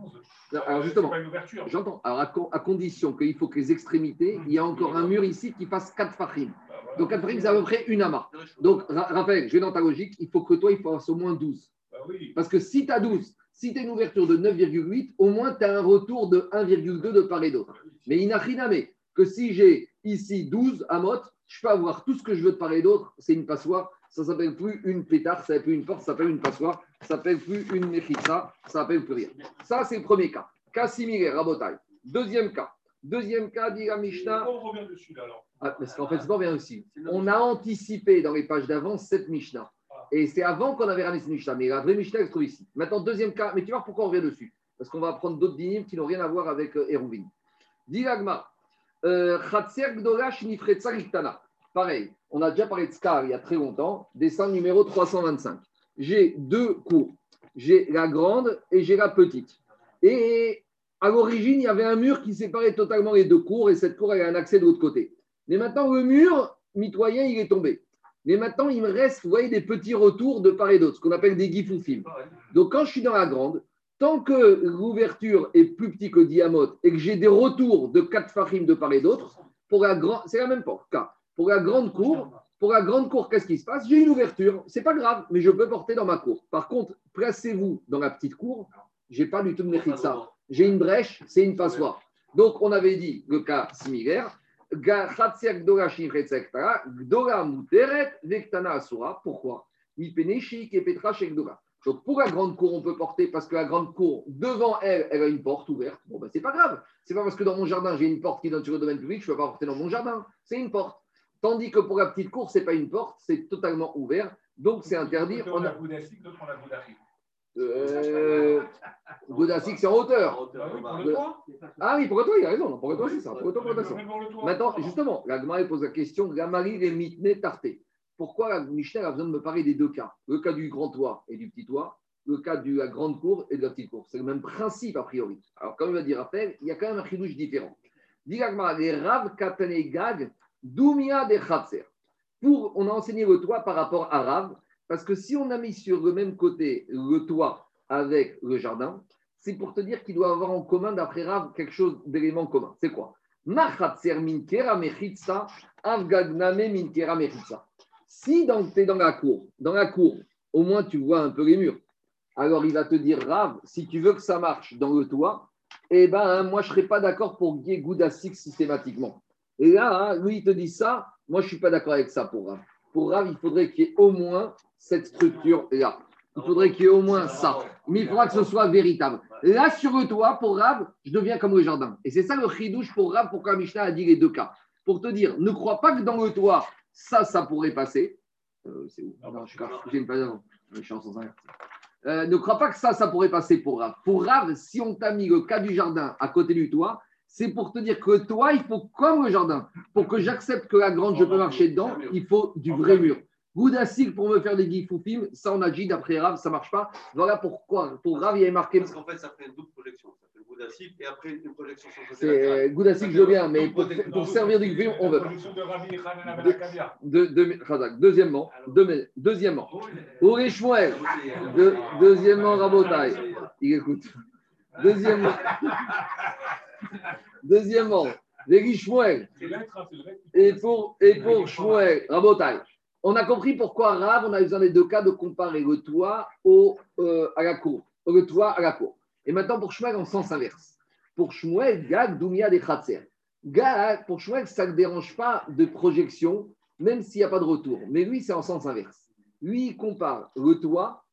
Non, euh, alors justement, c'est pas une ouverture. J'entends. Alors, à, con- à condition qu'il faut que les extrémités, il y a encore un mur ici qui fasse 4 fachim. Bah, voilà. Donc, 4 fachim, c'est à peu près une amas. Donc, Ra- Raphaël, je vais dans ta logique, il faut que toi, il fasse au moins 12. Bah oui. Parce que si tu as 12, si tu as une ouverture de 9,8, au moins tu as un retour de 1,2 de part et d'autre. Mais inachiname, que si j'ai ici 12 amot, je peux avoir tout ce que je veux de part et d'autre, c'est une passoire. Ça s'appelle plus une pétard, ça s'appelle plus une porte, ça s'appelle une passoire, ça s'appelle plus une mechitza, ça s'appelle plus rien. Ça, c'est le premier cas. Cas similaire, rabotai. Deuxième cas. Deuxième cas, dit la Mishnah. On revient dessus là alors Ah, parce qu'en fait, c'est pas bien aussi. On a anticipé dans les pages d'avant cette Mishnah. Et c'est avant qu'on avait ramené cette Mishnah. Mais la vraie Mishnah, elle se trouve ici. Maintenant, deuxième cas. Mais tu vois pourquoi on revient dessus Parce qu'on va apprendre d'autres dynimes qui n'ont rien à voir avec euh, Hérouvine. Dit l'Agma, euh, Chatser Gdola Shnifretza Riktana. Pareil, on a déjà parlé de Scar il y a très longtemps. Dessin numéro 325. J'ai deux cours. J'ai la grande et j'ai la petite. Et à l'origine, il y avait un mur qui séparait totalement les deux cours et cette cour elle a un accès de l'autre côté. Mais maintenant, le mur mitoyen, il est tombé. Mais maintenant, il me reste, vous voyez, des petits retours de part et d'autre, ce qu'on appelle des gifoufim. Donc, quand je suis dans la grande, tant que l'ouverture est plus petite que diamote et que j'ai des retours de 4 farim de part et d'autre, pour la grande, c'est la même porte. cas. Pour la grande cour, pour la grande cour, qu'est-ce qui se passe? J'ai une ouverture, c'est pas grave, mais je peux porter dans ma cour. Par contre, placez-vous dans la petite cour, j'ai pas du tout de mechitza. J'ai une brèche, c'est une passoire. Donc, on avait dit le cas similaire. Pourquoi? Donc, pour la grande cour, on peut porter parce que la grande cour, devant elle, elle a une porte ouverte. Bon, ben, c'est pas grave. C'est pas parce que dans mon jardin, j'ai une porte qui donne sur le domaine public, je peux pas porter dans mon jardin. C'est une porte. Tandis que pour la petite cour, ce n'est pas une porte, c'est totalement ouvert. Donc, c'est interdit. D'autres, On a- d'autres on a. Euh, Godassik, c'est en hauteur. Bah oui, pour le toit. Ah oui, pour il a raison. Pour le toit, c'est ça. Pour le toit, pour. Maintenant, justement, la Gemara pose la question Gamari les mitne tarté. Pourquoi la Mishnah a besoin de me parler des deux cas? Le cas du grand toit et du petit toit, le cas de la grande cour et de la petite cour. C'est le même principe a priori. Alors, comme il va dire après, il y a quand même un chidouche différent. Dit les Rav Katane Gag, Doumia de Khatser. Pour, on a enseigné le toit par rapport à Rav, parce que si on a mis sur le même côté le toit avec le jardin, c'est pour te dire qu'il doit avoir en commun, d'après Rav, quelque chose d'élément commun. C'est quoi? Si tu es dans la cour, dans la cour, au moins tu vois un peu les murs. Alors il va te dire, Rav, si tu veux que ça marche dans le toit, eh ben moi je ne serais pas d'accord pour Goudassik systématiquement. Et là, hein, lui il te dit ça, moi je ne suis pas d'accord avec ça pour Rav. Pour Rav, il faudrait qu'il y ait au moins cette structure-là. Il faudrait qu'il y ait au moins ça. Mais il faudra que ce soit véritable. Là, sur le toit, pour Rav, je deviens comme le jardin. Et c'est ça le chidouche pour Rav, pourquoi Mishnah a dit les deux cas. Pour te dire, ne crois pas que dans le toit, ça, ça pourrait passer. Euh, c'est où? Non, je suis j'ai une page avant. Je suis en sens inverse. Euh, ne crois pas que ça, ça pourrait passer pour Rav. Pour Rav, si on t'a mis le cas du jardin à côté du toit, c'est pour te dire que le toit, il faut comme le jardin. Pour que j'accepte que la grande, je peux marcher dedans, il faut du vrai mur. Goudassik pour me faire des gifoufim, ça on a dit d'après Rav, ça marche pas. Voilà pourquoi. Pour Rav, il y avait marqué. Parce qu'en fait, ça fait une double projection. Ça fait le Boudassik et après une projection sur le Goudassik, je veux bien, mais pour, pour servir du gifufim, on veut pas. De De-. De. Deuxièmement, deux- deuxièmement, Shmuel. De- deuxièmement, Rabotai. Il écoute. Deuxièmement, [LAUGHS] deuxièmement, Véli Shmuel. Hein. Et pour, et pour Shmuel, Rabotai. On a compris pourquoi Rav, on a besoin des deux cas de comparer le toit au, euh, à la cour. Le toit à la cour. Et maintenant, pour Shmuel, en sens inverse. Pour Shmuel, Gag, Doumia, des Khatser. Gars, pour Shmuel, ça ne dérange pas de projection, même s'il n'y a pas de retour. Mais lui, c'est en sens inverse. Lui, il compare le toit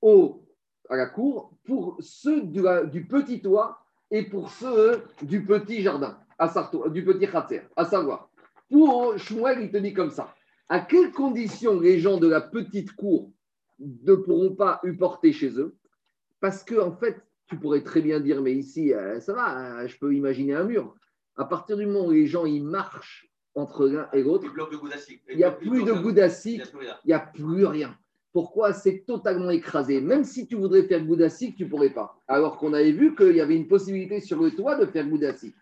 au, à la cour pour ceux du, du petit toit et pour ceux du petit jardin, à Sarto- du petit khatser. À savoir, pour Shmuel, il te dit comme ça. À quelles conditions les gens de la petite cour ne pourront pas porter chez eux? Parce que, en fait, tu pourrais très bien dire, mais ici, euh, ça va, euh, je peux imaginer un mur. À partir du moment où les gens ils marchent entre l'un et l'autre, Il n'y a plus de goudassique, il n'y a plus rien. Pourquoi C'est totalement écrasé. Même si tu voudrais faire goudassique, tu ne pourrais pas. Alors qu'on avait vu qu'il y avait une possibilité sur le toit de faire goudassique.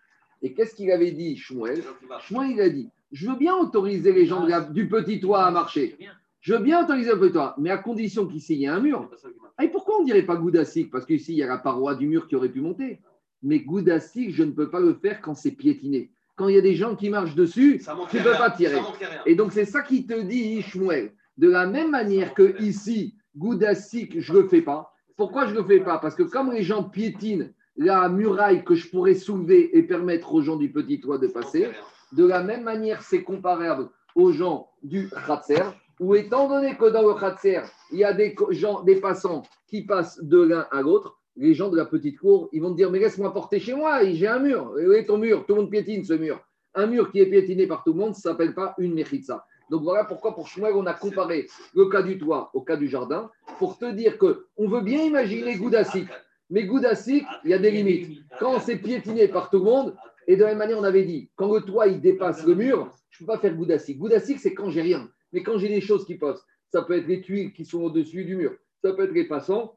Et qu'est-ce qu'il avait dit, Shmuel. Shmuel, il a dit Je veux bien autoriser les gens la- du petit toit à marcher. Je veux bien autoriser le petit toit, mais à condition qu'ici, il y ait un mur. Ah, et pourquoi on ne dirait pas goudassique Parce qu'ici, il y a la paroi du mur qui aurait pu monter. Mais goudassique, je ne peux pas le faire quand c'est piétiné. Quand il y a des gens qui marchent dessus, Ça tu ne rien. peux pas tirer. Et donc, c'est ça qui te dit, Shmuel. De la même manière que ici, je ne le fais pas. Pourquoi je ne le fais pas? Parce que comme les gens piétinent la muraille que je pourrais soulever et permettre aux gens du petit toit de passer, de la même manière, c'est comparable aux gens du Khatser, où étant donné que dans le Khatser, il y a des gens, des passants qui passent de l'un à l'autre, les gens de la petite cour, ils vont te dire, mais laisse-moi porter chez moi, j'ai un mur. Est ton mur? Tout le monde piétine ce mur. Un mur qui est piétiné par tout le monde, ne s'appelle pas une mechitza. Donc voilà pourquoi pour Shmuel, on a comparé le cas du toit au cas du jardin, pour te dire que on veut bien imaginer Goudassik, mais Goudassik, il y a des limites. Quand c'est piétiné par tout le monde, et de la même manière, on avait dit, quand le toit il dépasse le mur, je ne peux pas faire Goudassik. Goudassik, c'est quand j'ai rien. Mais quand j'ai des choses qui passent, ça peut être les tuiles qui sont au-dessus du mur, ça peut être les passants.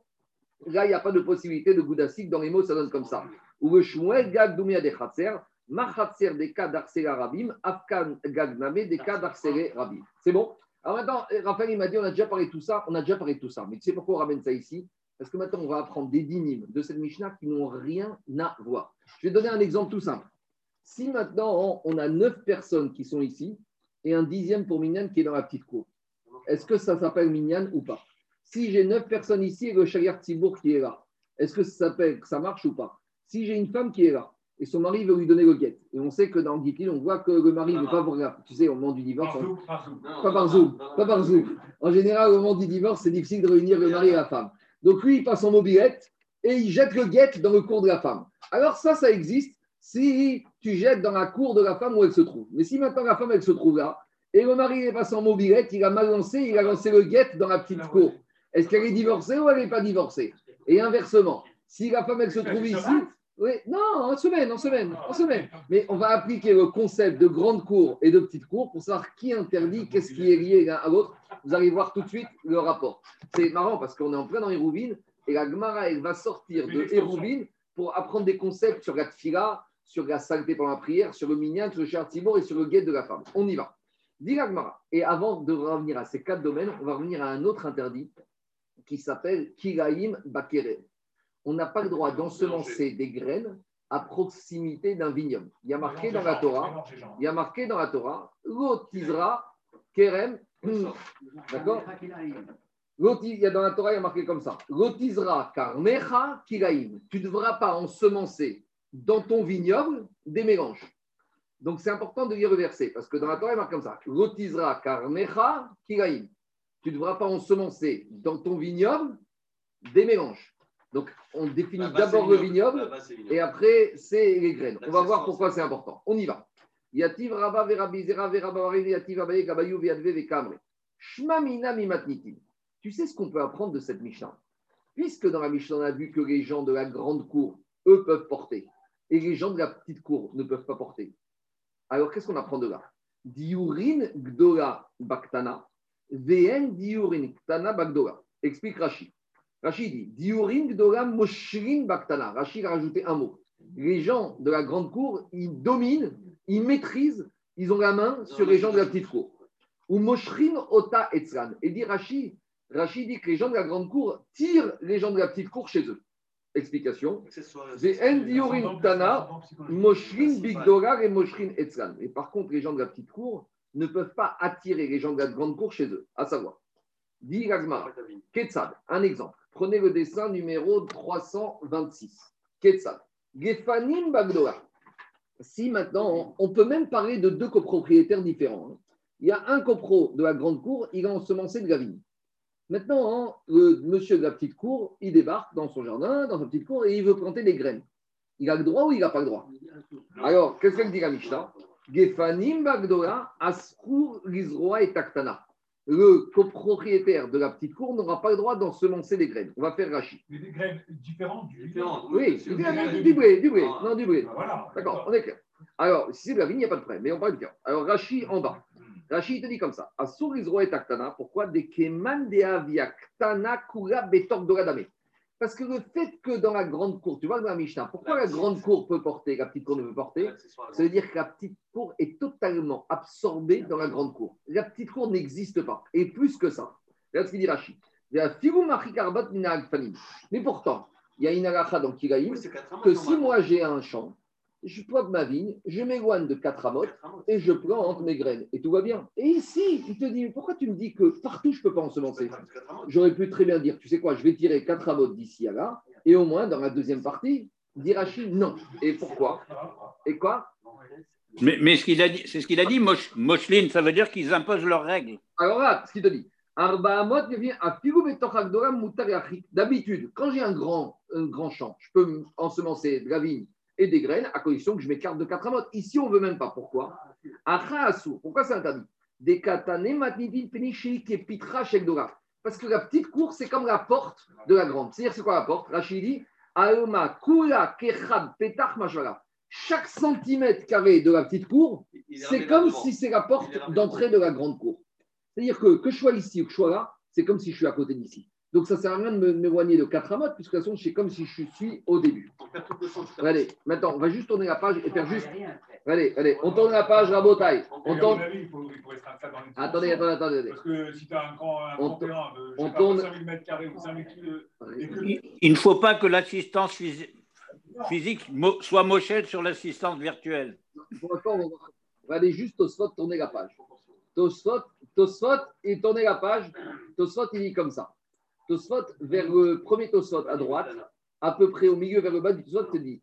Là, il n'y a pas de possibilité de Goudassik. Dans les mots, ça donne comme ça. Ou le Shmuel, Gag Doumia des Khatser, Ma Khatser des cas d'Arsela Rabim, Afkan Gag Name des cas Rabim. C'est bon? Alors maintenant, Raphaël, il m'a dit, on a déjà parlé de tout ça, on a déjà parlé de tout ça. Mais tu sais pourquoi on ramène ça ici? Parce que maintenant, on va apprendre des dynimes de cette Mishnah qui n'ont rien à voir. Je vais donner un exemple tout simple. Si maintenant, on a neuf personnes qui sont ici et un dixième pour Minyan qui est dans la petite cour, est-ce que ça s'appelle Minyan ou pas? Si j'ai neuf personnes ici et le Shayar Tibour qui est là, est-ce que ça s'appelle, ça marche ou pas? Si j'ai une femme qui est là et son mari veut lui donner le guet, et on sait que dans le Gittin, on voit que le mari ne veut pas voir, tu sais, au moment du divorce, on- pas non, par Zoom, pas par Zoom. En général, au moment du divorce, c'est difficile de réunir le mari et la femme. Donc lui, il passe en mobilette et il jette le guet dans le cours de la femme. Alors ça, ça existe si tu jettes dans la cour de la femme où elle se trouve. Mais si maintenant la femme, elle se trouve là, et le mari est passé en mobilette, il a mal lancé, il a lancé le guet dans la petite cour. Est-ce qu'elle est divorcée ou elle n'est pas divorcée? Et inversement, si la femme, elle se trouve ici, oui, non, en semaine, en semaine, en semaine. Mais on va appliquer le concept de grande cour et de petite cour pour savoir qui interdit, qu'est-ce qui est lié l'un à l'autre. Vous allez voir tout de suite le rapport. C'est marrant parce qu'on est en plein dans Hérouvine et la Gemara, elle va sortir de Hérouvine pour apprendre des concepts sur la tfila, sur la saleté pendant la prière, sur le minyan, sur le cher Tibor et sur le guet de la femme. On y va. Dit la Gemara. Et avant de revenir à ces quatre domaines, on va revenir à un autre interdit qui s'appelle Kiraim Bakere. On n'a pas le droit d'ensemencer des graines à proximité d'un vignoble. Il y a marqué dans la Torah, il y a marqué dans la Torah, l'otisra kerem, [COUGHS] d'accord Il y a dans la Torah, il y a marqué comme ça, l'otisra karmecha kiraim. Tu ne devras pas ensemencer dans ton vignoble des mélanges. Donc c'est important de lire le verset, parce que dans la Torah, il marque comme ça, l'otisra karmecha kiraim. Tu ne devras pas ensemencer dans ton vignoble des mélanges. Donc on définit d'abord le vignoble. et après, c'est les graines. On va voir pourquoi c'est important. On y va. Yativ Rabba Verabi Zera Verabavari Yativ Abaye Viadve Vekamre. Tu sais ce qu'on peut apprendre de cette Mishnah? Puisque dans la Mishnah, on a vu que les gens de la grande cour, eux, peuvent porter, et les gens de la petite cour ne peuvent pas porter. Alors, qu'est-ce qu'on apprend de là? Diurin Gdola Baktana, Vn Diurin Ktana Bagdola. Explique Rachid. Rachid dit Diurin Gdola Moshrin Baktana. Rachid a rajouté un mot. Les gens de la grande cour, ils dominent, ils maîtrisent, ils ont la main sur les gens de la petite cour. Ou Moshrin Ota Etzran. Et dit Rachid, Rachid dit que les gens de la grande cour tirent les gens de la petite cour chez eux. Explication. Accessoire, Vn Diurin Ktana, Moshrin Bigdolar et Moshrin Etzran. Et par contre, les gens de la petite cour ne peuvent pas attirer les gens de la grande cour chez eux. À savoir, dit Gagmar, Ketzad, un exemple. Prenez le dessin numéro 326. Ketzad. Gefanim Bagdola. si maintenant, on peut même parler de deux copropriétaires différents. hein. Il y a un copro de la grande cour, il a ensemencé de la. Maintenant, hein, le monsieur de la petite cour, il débarque dans son jardin, dans sa petite cour, et il veut planter des graines. Il a le droit ou il n'a pas le droit? Alors, qu'est-ce qu'elle dit la Mishnah? Gefanim Bagdola, Askur, Lizroa et Taktana. Le copropriétaire de la petite cour n'aura pas le droit d'ensemencer des graines. On va faire Rachid. Mais des graines différentes du Différentes. Oui, du, blé, du blé. Ah. Non, du blé. Ah, Voilà. D'accord, on est clair. Alors, si c'est de la vigne, il n'y a pas de problème, mais on parle cœur. Alors, Rachid en bas. Rachid te dit comme ça. Asur et Taktana. Pourquoi Des Keman de Aviak Tana Kura Betok Doradame? Parce que le fait que dans la grande cour, tu vois dans la Mishnah, pourquoi la grande cour peut porter, la petite cour ne peut porter Ça veut dire que la petite cour est totalement absorbée dans la grande cour. La petite cour n'existe pas. Et plus que ça. Regarde ce qu'il dit Rachid. Mais pourtant, il y a une halakha dans Kiraïm Oui, que si moi j'ai un champ, je plante ma vigne, je m'éloigne de quatre amotes et je plante mes graines et tout va bien. Et ici, il te dit, mais pourquoi tu me dis que partout je ne peux pas ensemencer. J'aurais pu très bien dire, tu sais quoi, je vais tirer quatre amotes d'ici à là, et au moins dans la deuxième partie, dire Rachid non. Et pourquoi? Et quoi? Mais, mais ce qu'il a dit, c'est ce qu'il a dit, Mosh, Moshline, ça veut dire qu'ils imposent leurs règles. Alors là, ce qu'il te dit. D'habitude, quand j'ai un grand, un grand champ, je peux ensemencer de la vigne et des graines à condition que je m'écarte de quatre amotes. Ici, on ne veut même pas. Pourquoi? Pourquoi c'est interdit? Des. Parce que la petite cour, c'est comme la porte de la grande. C'est-à-dire, c'est quoi la porte? Rachid dit Aoma kula kechad petach. Chaque centimètre carré de la petite cour, c'est comme si c'est la porte d'entrée de la grande cour. C'est-à-dire que que je sois ici ou que je sois là, c'est comme si je suis à côté d'ici. Donc ça ne sert à rien de me- m'éloigner de 4 amotes, puisque de toute façon, c'est comme si je suis au début. Allez, maintenant, on va juste tourner la page et faire juste. Allez, allez, on tourne la page, Rabotaille. On Et On tourne. il il Attendez, attendez, attendez. attendez. Parce que si tu as un grand, On tourne- terrain de je on sais pas, tourne- 5000 mètres carrés ou 5000 kilos, et que Il, il ne faut pas que l'assistance physi- physique soit mochette sur l'assistance virtuelle. Pour l'instant, on va- aller juste au spot, tourner la page. Tosfot, Tosfot et tourner la page. Tosfot, il dit comme ça. Tosfot, vers le premier Tosfot à droite, à peu près au milieu vers le bas du Tosfot, te dit.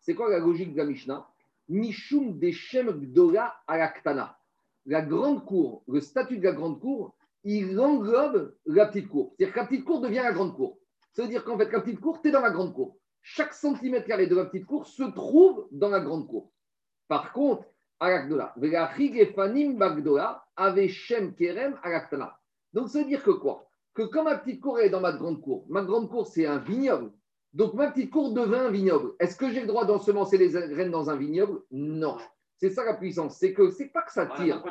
C'est quoi la logique de la Mishnah? Mishum deshem gdola alaktana. La grande cour, le statut de la grande cour, il englobe la petite cour. C'est-à-dire que la petite cour devient la grande cour. Ça veut dire qu'en fait, la petite cour, tu es dans la grande cour. Chaque centimètre carré de la petite cour se trouve dans la grande cour. Par contre, Shem kerem. Donc, ça veut dire que quoi? Que quand ma petite cour est dans ma grande cour, ma grande cour, c'est un vignoble. Donc, ma petite cour devint un vignoble. Est-ce que j'ai le droit d'ensemencer les graines dans un vignoble? Non. C'est ça la puissance. C'est que c'est pas que ça tire.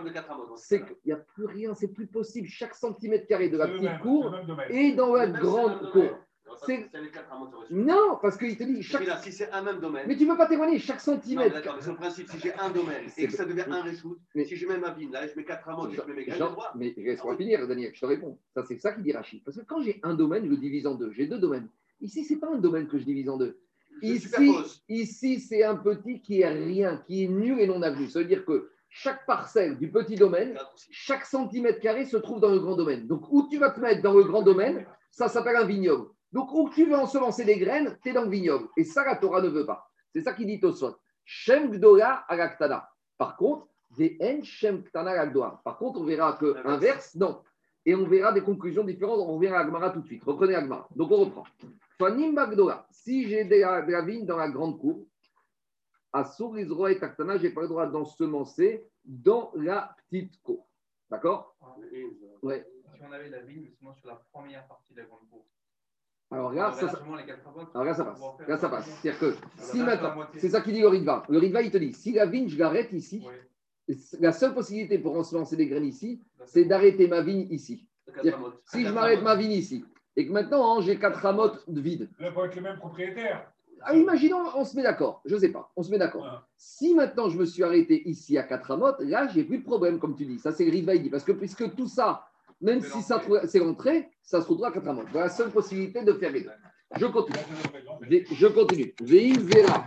C'est qu'il n'y a plus rien, c'est plus possible. Chaque centimètre carré de la petite cour est dans la grande cour. Non, parce qu'il te dit chaque. là, si c'est un même domaine. Mais tu ne peux pas témoigner, chaque centimètre. d'accord, mais c'est le principe. Si j'ai un domaine C'est- et que ça devient un ressout, Mais- si je mets ma vigne là, je mets quatre et je mets mes graines, mais laisse-moi finir, Daniel, je te réponds. Ça, c'est ça qui dit Rachid. Parce que quand j'ai un domaine, je le divise en deux. J'ai deux domaines. Ici, ce n'est pas un domaine que je divise en deux. Je Ici, ici c'est un petit qui est rien, qui est nul et non avenu. Ça veut dire que chaque parcelle du petit domaine, chaque centimètre carré se trouve dans le grand domaine. Donc, où tu vas te mettre dans le grand domaine, ça s'appelle un vignoble. Donc, où tu veux ensemencer des graines, tu es dans le vignoble. Et ça, la Torah ne veut pas. C'est ça qui dit Tosfot. Shem Gdola Alaktana. Par contre, Ve'en Shem Ktana Alakdoa. Par contre, on verra que inverse, non. Et on verra des conclusions différentes. On revient à Agmara tout de suite. Reprenez Agmara. Donc, on reprend. Fanim Bagdola. Si j'ai de la, de la vigne dans la grande cour, à Sourizroa et Taktana, je n'ai pas le droit d'ensemencer dans la petite cour. D'accord? Ouais. Si on avait la vigne justement sur la première partie de la grande cour. Alors là, ça- quatre amotes alors là, ça passe. Là, ça passe. C'est-à-dire que si la maintenant, c'est ça qui dit le Ritva. Le Ritva, il te dit, si la vigne, je l'arrête ici, la seule possibilité pour ensemencer des graines ici, c'est d'arrêter ma vigne ici. Si je Quatre m'arrête ma vigne ici, et que maintenant, hein, j'ai quatre ramottes de vide, Là, pour être le même propriétaire. ah, imaginons, on se met d'accord, je ne sais pas, on se met d'accord. Si maintenant je me suis arrêté ici à quatre ramottes, là, j'ai plus de problème, comme tu dis. Ça, c'est le Ritva, il dit. Parce que puisque tout ça, même si ça c'est l'entrée, ça se retrouve à quatre ramottes. Voilà la seule possibilité de faire les deux. Je continue. Je continue. Veim Vera.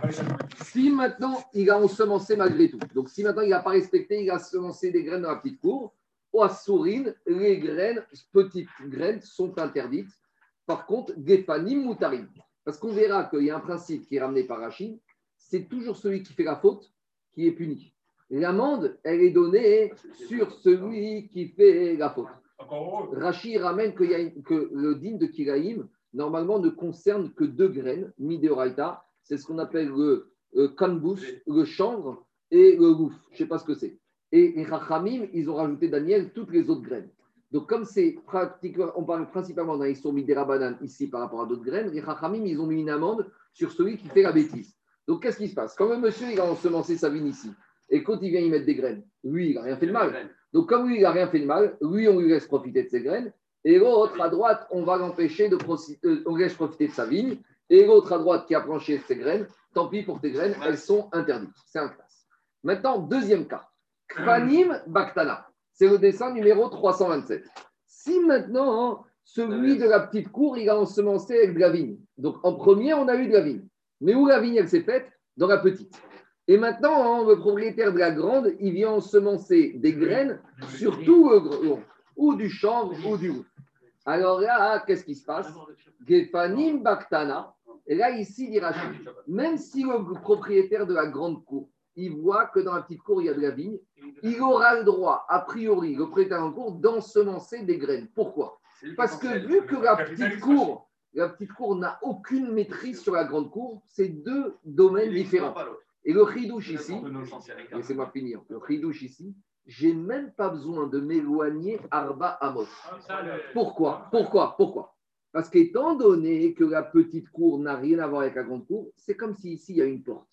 Si maintenant il a ensemencé malgré tout, donc si maintenant il n'a pas respecté, il a semencé des graines dans la petite cour, ou à Sourine, les graines, petites graines, sont interdites. Par contre, Gefanim Moutarim. Parce qu'on verra qu'il y a un principe qui est ramené par Rachid, c'est toujours celui qui fait la faute qui est puni. L'amende, elle est donnée sur celui qui fait la faute. Rachid ramène qu'il y a une- que le digne de Kiraïm, normalement, ne concerne que deux graines, Mideoraita, c'est ce qu'on appelle le, le kanbous, le chanvre et le louf. Je ne sais pas ce que c'est. Et les Rachamim, ils ont rajouté, Daniel, toutes les autres graines. Donc, comme c'est pratiquement, on parle principalement dans l'histoire Midera ici par rapport à d'autres graines, les Rachamim, ils ont mis une amende sur celui qui fait la bêtise. Donc, qu'est-ce qui se passe? Quand le monsieur, il a ensemencé sa vigne ici, et quand il vient y mettre des graines, lui, il n'a rien fait de mal. Donc, comme lui, il n'a rien fait de mal, lui, on lui laisse profiter de ses graines. Et l'autre, à droite, on va l'empêcher de euh, on laisse profiter de sa vigne. Et l'autre, à droite, qui a planché ses graines, tant pis pour tes graines, elles sont interdites. C'est un classe. Maintenant, deuxième cas. Kfanim Baktana. C'est le dessin numéro 327. Si maintenant, celui de la petite cour, il a ensemencé avec de la vigne. Donc, en premier, on a eu de la vigne. Mais où la vigne, elle s'est faite? Dans la petite. Et maintenant, hein, le propriétaire de la grande, il vient ensemencer des graines sur tout le gros, ou du chanvre ou du roux. Alors là, qu'est-ce qui se passe Gefanim Baktana. Et là, ici, il dit Rachid, même si le propriétaire de la grande cour, il voit que dans la petite cour, il y a de la vigne, il aura le droit, a priori, le propriétaire de la cour, d'ensemencer des graines. Pourquoi Parce que vu que la petite cour, la petite cour n'a aucune maîtrise sur la grande cour, c'est deux domaines différents. Et le chidouche ici, laissez-moi finir, le chidouche ici, j'ai même pas besoin de m'éloigner Arba Amos. Le- Pourquoi? Pourquoi? Pourquoi? Parce qu'étant donné que la petite cour n'a rien à voir avec la grande cour, c'est comme si ici il y a une porte.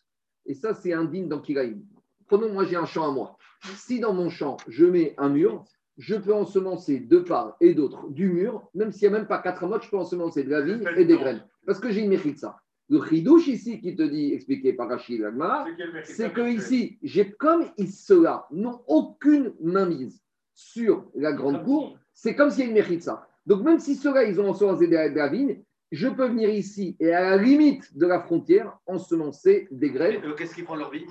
Et ça, c'est indigne dans Kiraïm. Prenons, moi j'ai un champ à moi. Si dans mon champ, je mets un mur, je peux ensemencer de part et d'autre du mur, même s'il n'y a même pas quatre mois, je peux ensemencer de la vigne et des graines. Parce que j'ai une mérite ça. Le chidouche ici qui te dit, expliqué par Rachid Lagmar, c'est que ici, j'ai comme ils- ceux-là n'ont aucune mainmise sur la grande cour, c'est comme s'il y a une mérite ça. Donc même si ceux-là, ils ont ensemencé de la, de la vigne, je peux venir ici et à la limite de la frontière ensemencer des graines. Qu'est-ce qui prend leur vie?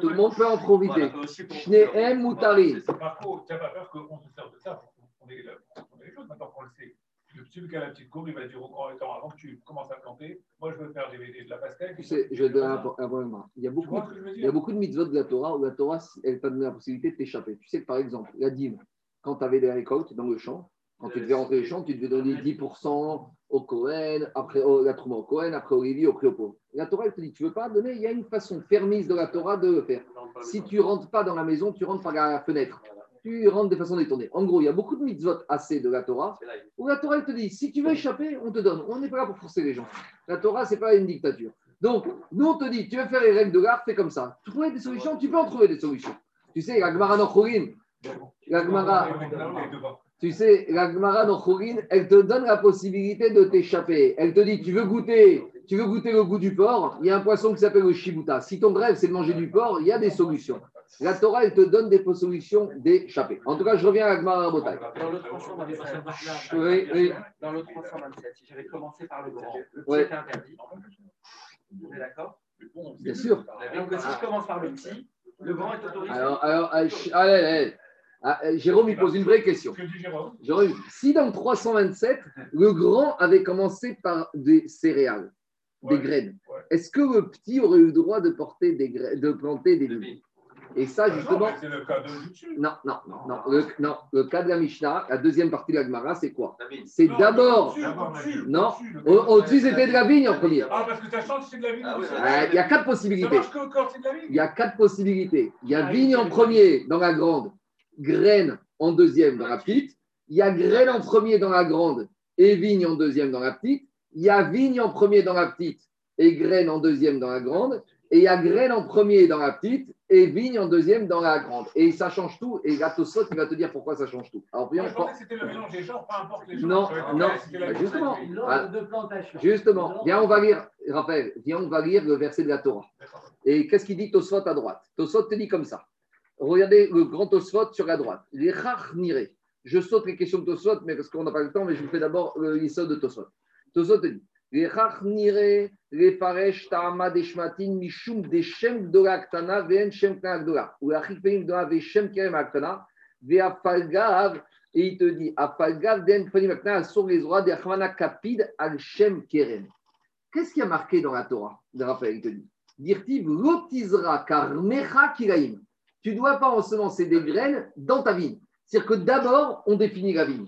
Tout le monde peut en profiter. Shnehem Moutari. C'est pas faux. Tu n'as pas peur qu'on se serve de ça pour les choses? Maintenant qu'on le sait. Le qui a la petite cour, il va dire au grand temps, avant que tu commences à planter, moi je veux faire des, de la pastèque. Tu sais, je vais donner un. Il y a beaucoup, il y a beaucoup de mitzvot de la Torah où la Torah, elle t'a donné la possibilité de t'échapper. Tu sais que par exemple, la dîme, quand tu avais des récoltes dans le champ, quand tu devais rentrer le champ, tu devais donner 10% au Cohen, après au, la Trouma au Cohen, après au Lévi, au pauvre. La Torah, elle te dit, tu veux pas donner, il y a une façon permise de la Torah de le faire. Si tu rentres pas dans la maison, tu rentres par la fenêtre. Tu rentres de façon détournée. En gros, il y a beaucoup de mitzvot assez de la Torah où la Torah elle te dit si tu veux échapper, on te donne. On n'est pas là pour forcer les gens. La Torah, c'est pas une dictature. Donc, nous, on te dit tu veux faire les règles de l'art, fais comme ça. Tu trouves des solutions, tu peux en trouver des solutions. Tu sais, la Gemara Nochorin, la Gemara, tu sais, la Gemara Nochorin, elle te donne la possibilité de t'échapper. Elle te dit tu veux goûter, tu veux goûter le goût du porc, il y a un poisson qui s'appelle le shibuta. Si ton rêve, c'est de manger du porc, il y a des solutions. La Torah, elle te donne des solutions d'échapper. En tout cas, je reviens à la Gemara Rabotai. Dans le 327, Oui, oui. dans le 327, si j'avais commencé par le grand, le petit Ouais. est interdit. On est d'accord? Bien sûr. Donc si je commence par le petit, le grand est autorisé. Alors, allez, allez. Ah, euh, Jérôme, il pose une vraie question. Jérôme, Jérôme, si dans le 327, le grand avait commencé par des céréales, des Ouais. graines, Ouais. est-ce que le petit aurait eu le droit de, porter des gra- de planter des vignes Et ça, non, justement, c'est le cas de non, non, non, non. Le, non, le cas de la Mishnah, la deuxième partie de la Gemara, c'est quoi. C'est Non, d'abord, non, au-dessus, c'était de la vigne en premier. Ah, parce que ta chance, c'est de la vigne. Ah oui. Euh, Il y a quatre Ça possibilités. marche que c'est de la vigne. Il y a quatre possibilités. Il y a vigne en premier dans la grande, graine en deuxième dans la petite. Il y a graine en premier dans la grande et vigne en deuxième dans la petite. Il y a vigne en premier dans la petite et graine en deuxième dans la grande. Et il y a graine en premier dans la petite et vigne en deuxième dans la grande. Et ça change tout. Et Gatosot, il va te dire pourquoi ça change tout. Alors, Moi, viens, je pensais que c'était le mélange des genres, peu importe les genres. Non, non, bah, justement. L'ordre de plantation. Justement, viens, on va lire, Raphaël, viens, on va lire le verset de la Torah. Et qu'est-ce qu'il dit Tosfot à droite? Tosfot te dit comme ça. Regardez le grand Tosfot sur la droite. Les nire. Je saute les questions de Tosfot, mais parce qu'on n'a pas le temps, mais je vous fais d'abord l'issue de Tosfot. Tosfot dit les nire, les faresh ta'ama deshmatin mishum deshem gdola ktana ve'en shem gdola. Ou la chikpeim gdola ve'shem kerem aktana ve'afalgav. Et il te dit, afalgav den panim aktana sur les rois de Achmana kapid al shem kerem. Qu'est-ce qui a marqué dans la Torah de Raphaël il te dit? Dirtiv lotizra karmecha kilaim. Tu ne dois pas ensemencer des graines dans ta vigne. C'est-à-dire que d'abord, on définit la vigne.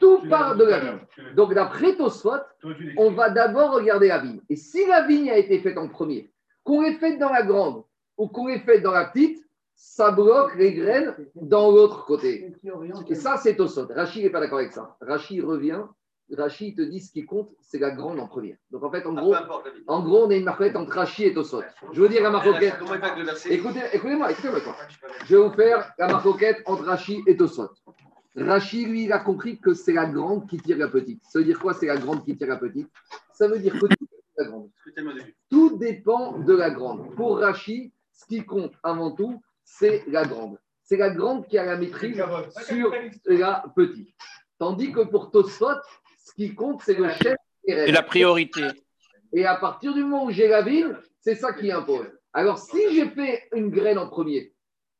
Tout Tu part de la vigne. Donc, d'après Tosfot, on va d'abord regarder la vigne. Et si la vigne a été faite en premier, qu'on l'ait faite dans la grande ou qu'on l'ait faite dans la petite, ça bloque les graines dans l'autre côté. Et ça, c'est Tosfot. Rachid n'est pas d'accord avec ça. Rachid revient. Rachid te dit ce qui compte, c'est la grande en première. Donc, en fait, en Ah, gros, en gros on a une marquette entre Rachid et Tosfot. Je veux dire la marquette. Écoutez, écoutez-moi, écoutez-moi. quoi. Je vais vous faire la marcoquette entre Rachid et Tosfot. Rachid, lui, il a compris que c'est la grande qui tire la petite. Ça veut dire quoi, c'est la grande qui tire la petite? Ça veut dire que tout la grande. Tout dépend de la grande. Pour Rachid, ce qui compte avant tout, c'est la grande. C'est la grande qui a la maîtrise sur la petite. Tandis que pour Tosfot, ce qui compte, c'est le chef et C'est la priorité. et à partir du moment où j'ai la vigne, c'est ça qui impose. Alors, si j'ai fait une graine en premier,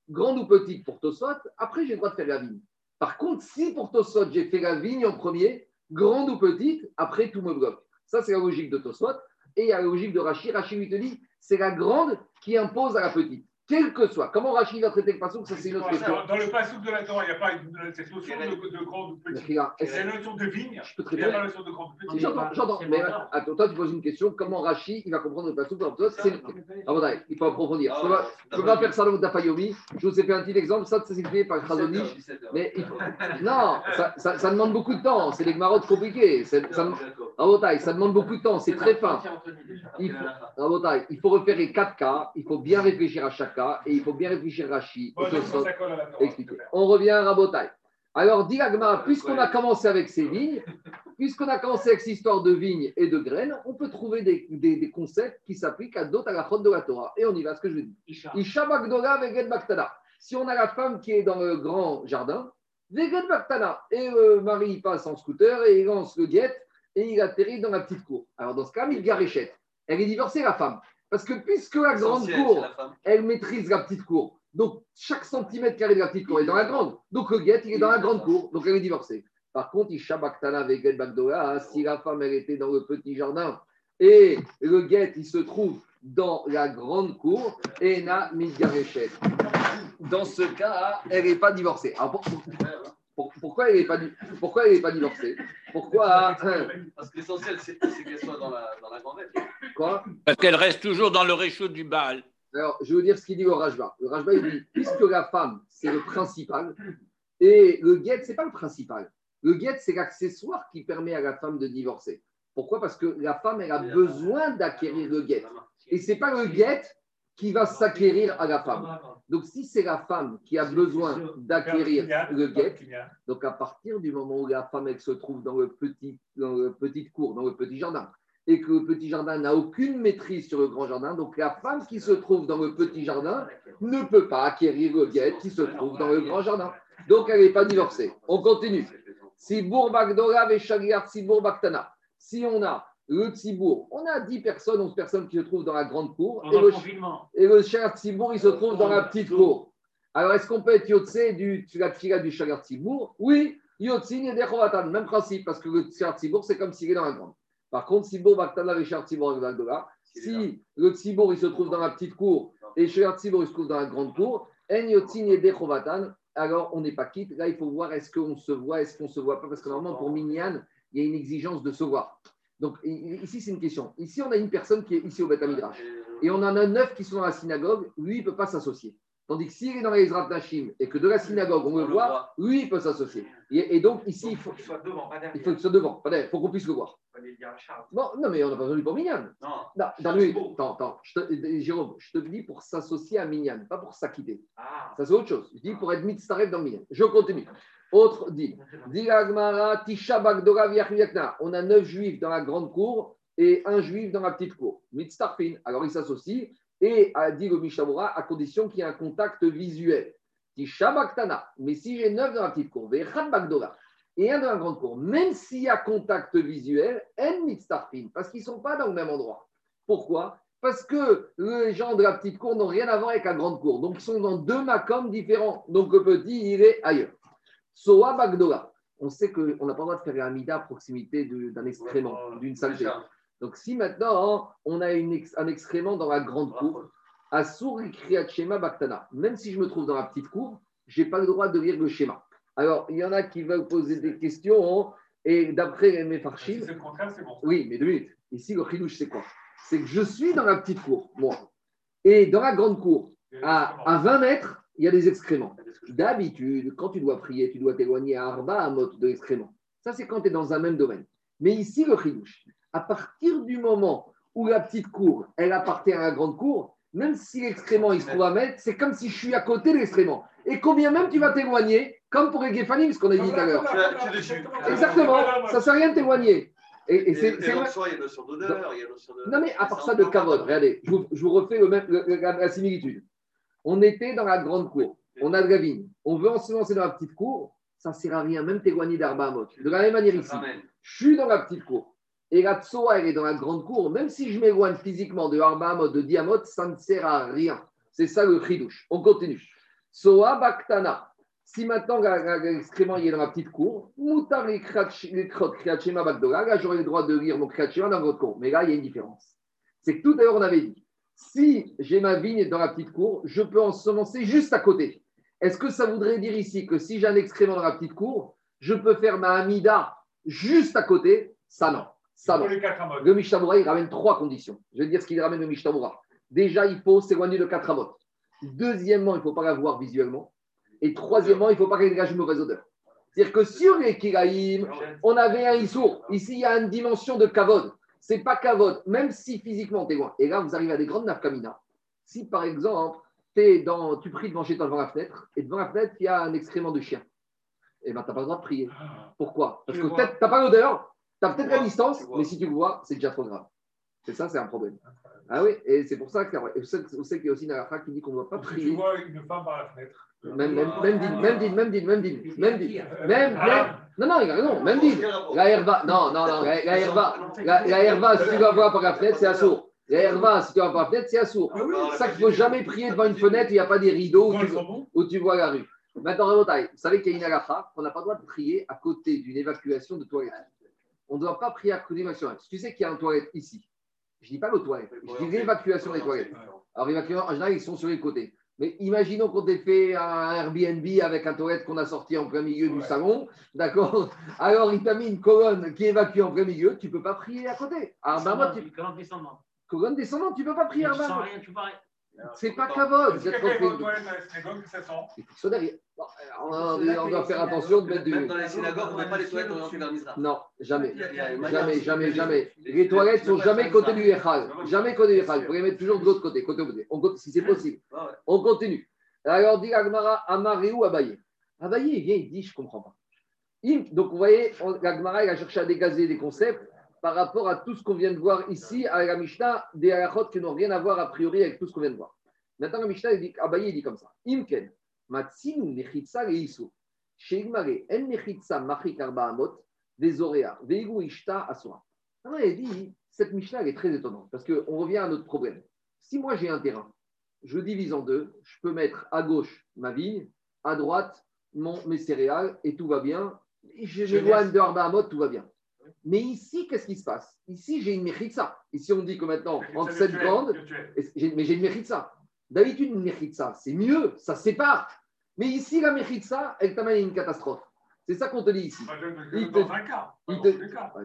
grande ou petite pour Tosfot, après, j'ai le droit de faire la vigne. Par contre, si pour Tosfot, j'ai fait la vigne en premier, grande ou petite, après, tout me bloque. Ça, c'est la logique de Tosfot. Et il y a la logique de Rachid. Rachid lui te dit, c'est la grande qui impose à la petite. Quel que soit. Comment Rachid va traiter le passage, ça, c'est une autre question. Dans le passouk de la Torah, il n'y a pas une- cette notion de, de grande ou est-ce- y a la notion de vigne, Je peux très il n'y a bien. pas la notion de grande ou petite. J'entends, j'entends. C'est Mais attends, toi, tu poses une question. Comment Rachid, il va comprendre le passage pour C'est Ah, il faut approfondir. Je ne peux pas- faire ça dans Dafayomi. Je vous ai fait un petit exemple. Ça, c'est expliqué par Khazoni. Mais il faut- non, ça, ça- ça demande beaucoup de temps. C'est des marottes compliquées. C'est- Ça, Rabotai, ça demande beaucoup de temps. C'est très fin. Il faut, Rabotai, il faut refaire les quatre cas. Il faut bien réfléchir à chaque cas. Et il faut bien réfléchir Torah. Expliquer. On revient à Rabotai. Alors, dit Agma, puisqu'on a commencé avec ces vignes, puisqu'on a commencé avec cette histoire de vignes et de graines, on peut trouver des, des- des concepts qui s'appliquent à d'autres à la de la Torah. Et on y va, ce que je dis. Isha. Bagdola Veged Baktana. Si on a la femme qui est dans le grand jardin, Veged Baktana. Et le mari il passe en scooter et il lance le guette et il atterrit dans la petite cour. Alors dans ce cas, il garéchette. Elle est divorcée, la femme. Parce que puisque la grande cour, elle maîtrise la petite cour. Donc, chaque centimètre carré de la petite cour est dans la grande. Donc, le guet, il est dans la grande cour. Donc, elle est divorcée. Par contre, il shabaktana avec El Bagdola, si la femme, elle était dans le petit jardin et le guet, il se trouve dans la grande cour, et na midgarechet. Dans ce cas, elle n'est pas divorcée. Alors, pour- pourquoi elle n'est pas, pourquoi n'est pas divorcée Pourquoi? Parce que l'essentiel, c'est c'est qu'elle soit dans la, dans la grandette. Quoi? Parce qu'elle reste toujours dans le réchaud du Baal. Alors, je veux dire ce qu'il dit au Rajba. Le Rajba, il dit, puisque la femme, c'est le principal, et le guet, ce n'est pas le principal. Le guet, c'est l'accessoire qui permet à la femme de divorcer. Pourquoi? Parce que la femme, elle a besoin d'acquérir le guet. Et ce n'est pas le guet qui va s'acquérir à la femme. Donc, si c'est la femme qui a besoin d'acquérir le guet, donc à partir du moment où la femme, elle se trouve dans le petit, dans le petite cour, dans le petit jardin, et que le petit jardin n'a aucune maîtrise sur le grand jardin, donc la femme qui se trouve dans le petit jardin ne peut pas acquérir le guet qui se trouve dans le grand jardin. Donc elle n'est pas divorcée. On continue. Veshagriar Sibour Baktana. Si on a le Tzibour, on a 10 personnes, 11 personnes qui se trouvent dans la grande cour, et le, le et le Tzibour, il se trouve dans la petite cour. Alors, est-ce qu'on peut être Yotse du la tfila du Shagar Tzibour? Oui, Yotzin et Dechovatan, même principe, parce que le Shagar Tzibour, c'est comme s'il est dans la grande. Par contre, Baktana Bagdora, si le Tzibour, il se trouve dans la petite cour et Shagar Tzibour, il se trouve dans la grande cour, En Yotzin et Dechovatan, alors on n'est pas quitte. Là, il faut voir est-ce qu'on se voit, est-ce qu'on ne se voit pas, parce que normalement, pour Minyan, il y a une exigence de se voir. Donc, ici, c'est une question. Ici, on a une personne qui est ici au Beth. Et on en a neuf qui sont dans la synagogue, lui, il ne peut pas s'associer. Tandis que s'il est dans les Ezrat Nashim et que de la synagogue, on le voit, lui, il peut s'associer. Et, et donc, ici, il faut, qu'il soit devant, pas derrière. il faut qu'il soit devant. Pas derrière, Il faut qu'on puisse le voir. On. Bon, non, mais on n'a pas besoin lui pour Minyan. Non, Non, dans lui, attends, attends. Je te- Jérôme, je te dis pour s'associer à Minyan, pas pour s'acquitter. Ah, Ça, c'est autre chose. Je dis pour être mitzaref dans Minyan. Je continue. Autre dit. On a neuf juifs dans la grande cour et un juif dans la petite cour. Mitzarfin. Alors, ils s'associent et dit le à condition qu'il y ait un contact visuel. Tisha Baktana. Mais si j'ai neuf dans la petite cour, et un dans la grande cour, même s'il y a contact visuel, en Mitzarfin, parce qu'ils ne sont pas dans le même endroit. Pourquoi? Parce que les gens de la petite cour n'ont rien à voir avec la grande cour. Donc, ils sont dans deux macoms différents. Donc, le petit, il est ailleurs. Soa Bagdola. On sait qu'on n'a pas le droit de faire un mida à proximité d'un excrément, d'une saleté. Donc, si maintenant on a une ex- un excrément dans la grande cour, Asur Kriyat Shema Baktana, même si je me trouve dans la petite cour, je n'ai pas le droit de lire le schéma. Alors, il y en a qui veulent poser des questions, hein, et d'après Si Mefarshim, c'est le contraire, c'est bon. oui, mais deux minutes. Ici, le chidouche, c'est quoi? C'est que je suis dans la petite cour, moi. Et dans la grande cour, à, à 20 mètres, il y a des excréments. D'habitude, quand tu dois prier, tu dois t'éloigner à Arba à mot de l'excrément. Ça, c'est quand tu es dans un même domaine. Mais ici, le chidouche, à partir du moment où la petite cour, elle appartient à la grande cour, même si l'excrément, il se trouve à mètre, c'est comme si je suis à côté de l'excrément. Et combien même tu vas t'éloigner, comme pour les ce qu'on a dit tout à l'heure. Exactement, ça ne sert à rien de t'éloigner. Et, et Et, c'est- c'est- soi, il y a une notion d'odeur, il y a une notion de. non, mais à part ça de cavode, regardez, je vous, je vous refais le même, le- la, la similitude. On était dans la grande cour, on a de la vigne, on veut ensemencer dans la petite cour, ça ne sert à rien, même t'éloigner d'Arba. De la même manière ici, je suis dans la petite cour, et la Tsoa, elle est dans la grande cour, même si je m'éloigne physiquement de Arba de Diamot, ça ne sert à rien. C'est ça le chidouche. On continue. Soa Baktana. Si maintenant l'excrément est dans la petite cour, Moutar et Kriachema Bagdola, là j'aurai le droit de lire mon Kriachema dans votre cour. Mais là, il y a une différence. C'est que tout à l'heure, on avait dit, si j'ai ma vigne dans la petite cour, je peux ensemencer juste à côté. Est-ce que ça voudrait dire ici que si j'ai un excrément dans la petite cour, je peux faire ma Amida juste à côté? Ça non. Ça non. Le Mishnah il ramène trois conditions. Je vais dire ce qu'il ramène le Mishnah Déjà, il faut s'éloigner de quatre amot. Deuxièmement, il ne faut pas la voir visuellement. Et troisièmement, il ne faut pas qu'elle dégage une mauvaise odeur. C'est-à-dire que sur les Kiraïm, on avait un Issour. Ici, il y a une dimension de Kavod. C'est pas Kavod, même si physiquement tu es loin. Et là, vous arrivez à des grandes nafkamina. Si par exemple, t'es dans, tu pries devant chez toi devant la fenêtre, et devant la fenêtre, il y a un excrément de chien, et ben tu n'as pas le droit de prier. Pourquoi? Parce que peut-être tu n'as pas l'odeur, tu as peut-être la distance, mais si tu le vois, c'est déjà trop grave. C'est ça, c'est un problème. Ah oui, et c'est pour ça que vous savez vous savez qu'il y a aussi une halakha qui dit qu'on ne doit pas que tu prier. vois une femme par la fenêtre. Même, même, même même même même même dit. Même, même, Ah. Non, non, il a raison, même dit. La herba, non, non, non, la, la herba, la, la si tu vas voir par la fenêtre, c'est assourd. La herba, si tu vas par la fenêtre, c'est assourd. C'est ça qu'il ne faut jamais prier devant une fenêtre il n'y a pas des rideaux où tu, où vois la rue. Maintenant, Rabotai, vous savez qu'il y a une halakha qu'on n'a pas le droit de prier à côté d'une évacuation de toilette. On ne doit pas prier à côté d'une évacuation. Si tu sais qu'il y a une toilette ici, je ne dis pas le toilette, je dis l'évacuation des toilettes. Alors, l'évacuation, en général, ils sont sur les côtés. Mais imaginons qu'on ait fait un Airbnb avec un toilette qu'on a sorti en plein milieu du salon, d'accord? Alors, il t'a mis une colonne qui évacue en plein milieu, tu ne peux pas prier à côté. À Arba, tu... Quand descendant. colonne descendante, tu ne peux pas prier Tu à sens Arba. rien, tu. C'est pas kavod. Aux fait. toilettes les. Bon, On, on doit faire attention de mettre du. Même dans les synagogues, on n'a pas les toilettes orientées vers Mizrach. Non, jamais. Jamais, jamais, jamais. Les toilettes sont jamais côté du Echal. Jamais côté du Echal. Vous pouvez mettre toujours de l'autre côté, côté opposé. On continue, si c'est possible. On continue. Alors dit Agmara, Amaré ou Abaye? Abaye, il vient, il dit, je ne comprends pas. Donc vous voyez, Agmara, il a cherché à dégazer des concepts par rapport à tout ce qu'on vient de voir ici, à la Mishnah, des halachot qui n'ont rien à voir a priori avec tout ce qu'on vient de voir. Maintenant, la Mishnah, dit, Abaye, il dit comme ça. Imken, Matsinu Nechitsa Reisu, Sheigmare, En Nechitsa Machik Arba Amot, Vezorea, Veigu Ishta Asura. Alors, il dit, cette Mishnah, elle est très étonnante parce qu'on revient à notre problème. Si moi j'ai un terrain, je divise en deux, je peux mettre à gauche ma vigne, à droite mon, mes céréales et tout va bien. Je Je m'éloigne laisse. de Arba Amot, tout va bien. Mais ici, qu'est-ce qui se passe? Ici, j'ai une mechitza. Ici, on dit que maintenant, entre cette grande, Mais j'ai une mechitza. D'habitude, une mechitza, c'est mieux, ça sépare. Mais ici, la mechitza, elle t'amène à une catastrophe. C'est ça qu'on te dit ici. Les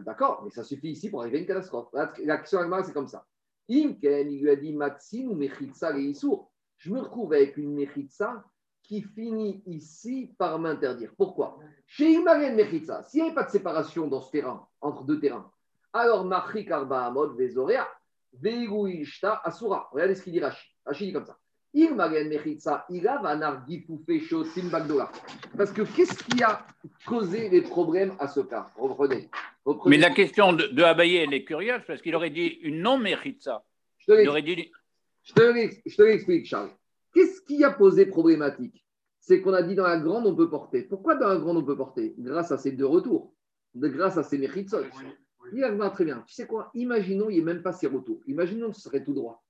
D'accord, mais ça suffit ici pour arriver à une catastrophe. L'action Agmara, c'est comme ça. Imken, il lui a dit Matsin ou Mechitsa et Issour. Je me retrouve avec une Mechitsa qui finit ici par m'interdire. Pourquoi? Chez Imaren Mechitsa, s'il n'y avait pas de séparation dans ce terrain, entre deux terrains, alors Machrik Arba Amod Vezorea, Veigu Ishta Asura. Regardez ce qu'il dit Rashi. Rashi dit comme ça. Imaren Mechitsa, Ila Vanar Gifufe Shotim Bagdola. Parce que qu'est-ce qui a causé les problèmes à ce cas? Reprenez. Reprenez. Mais la question de, de Abaye, elle est curieuse parce qu'il aurait dit une non mérite ça. Je te l'explique. dit je te l'explique, Charles. Qu'est-ce qui a posé problématique? C'est qu'on a dit dans la grande, on peut porter. Pourquoi dans la grande, on peut porter? Grâce à ces deux retours, grâce à ces méritsot. Il a très bien. Tu sais quoi? Imaginons, il n'y ait même pas ces retours. Imaginons que ce serait tout droit.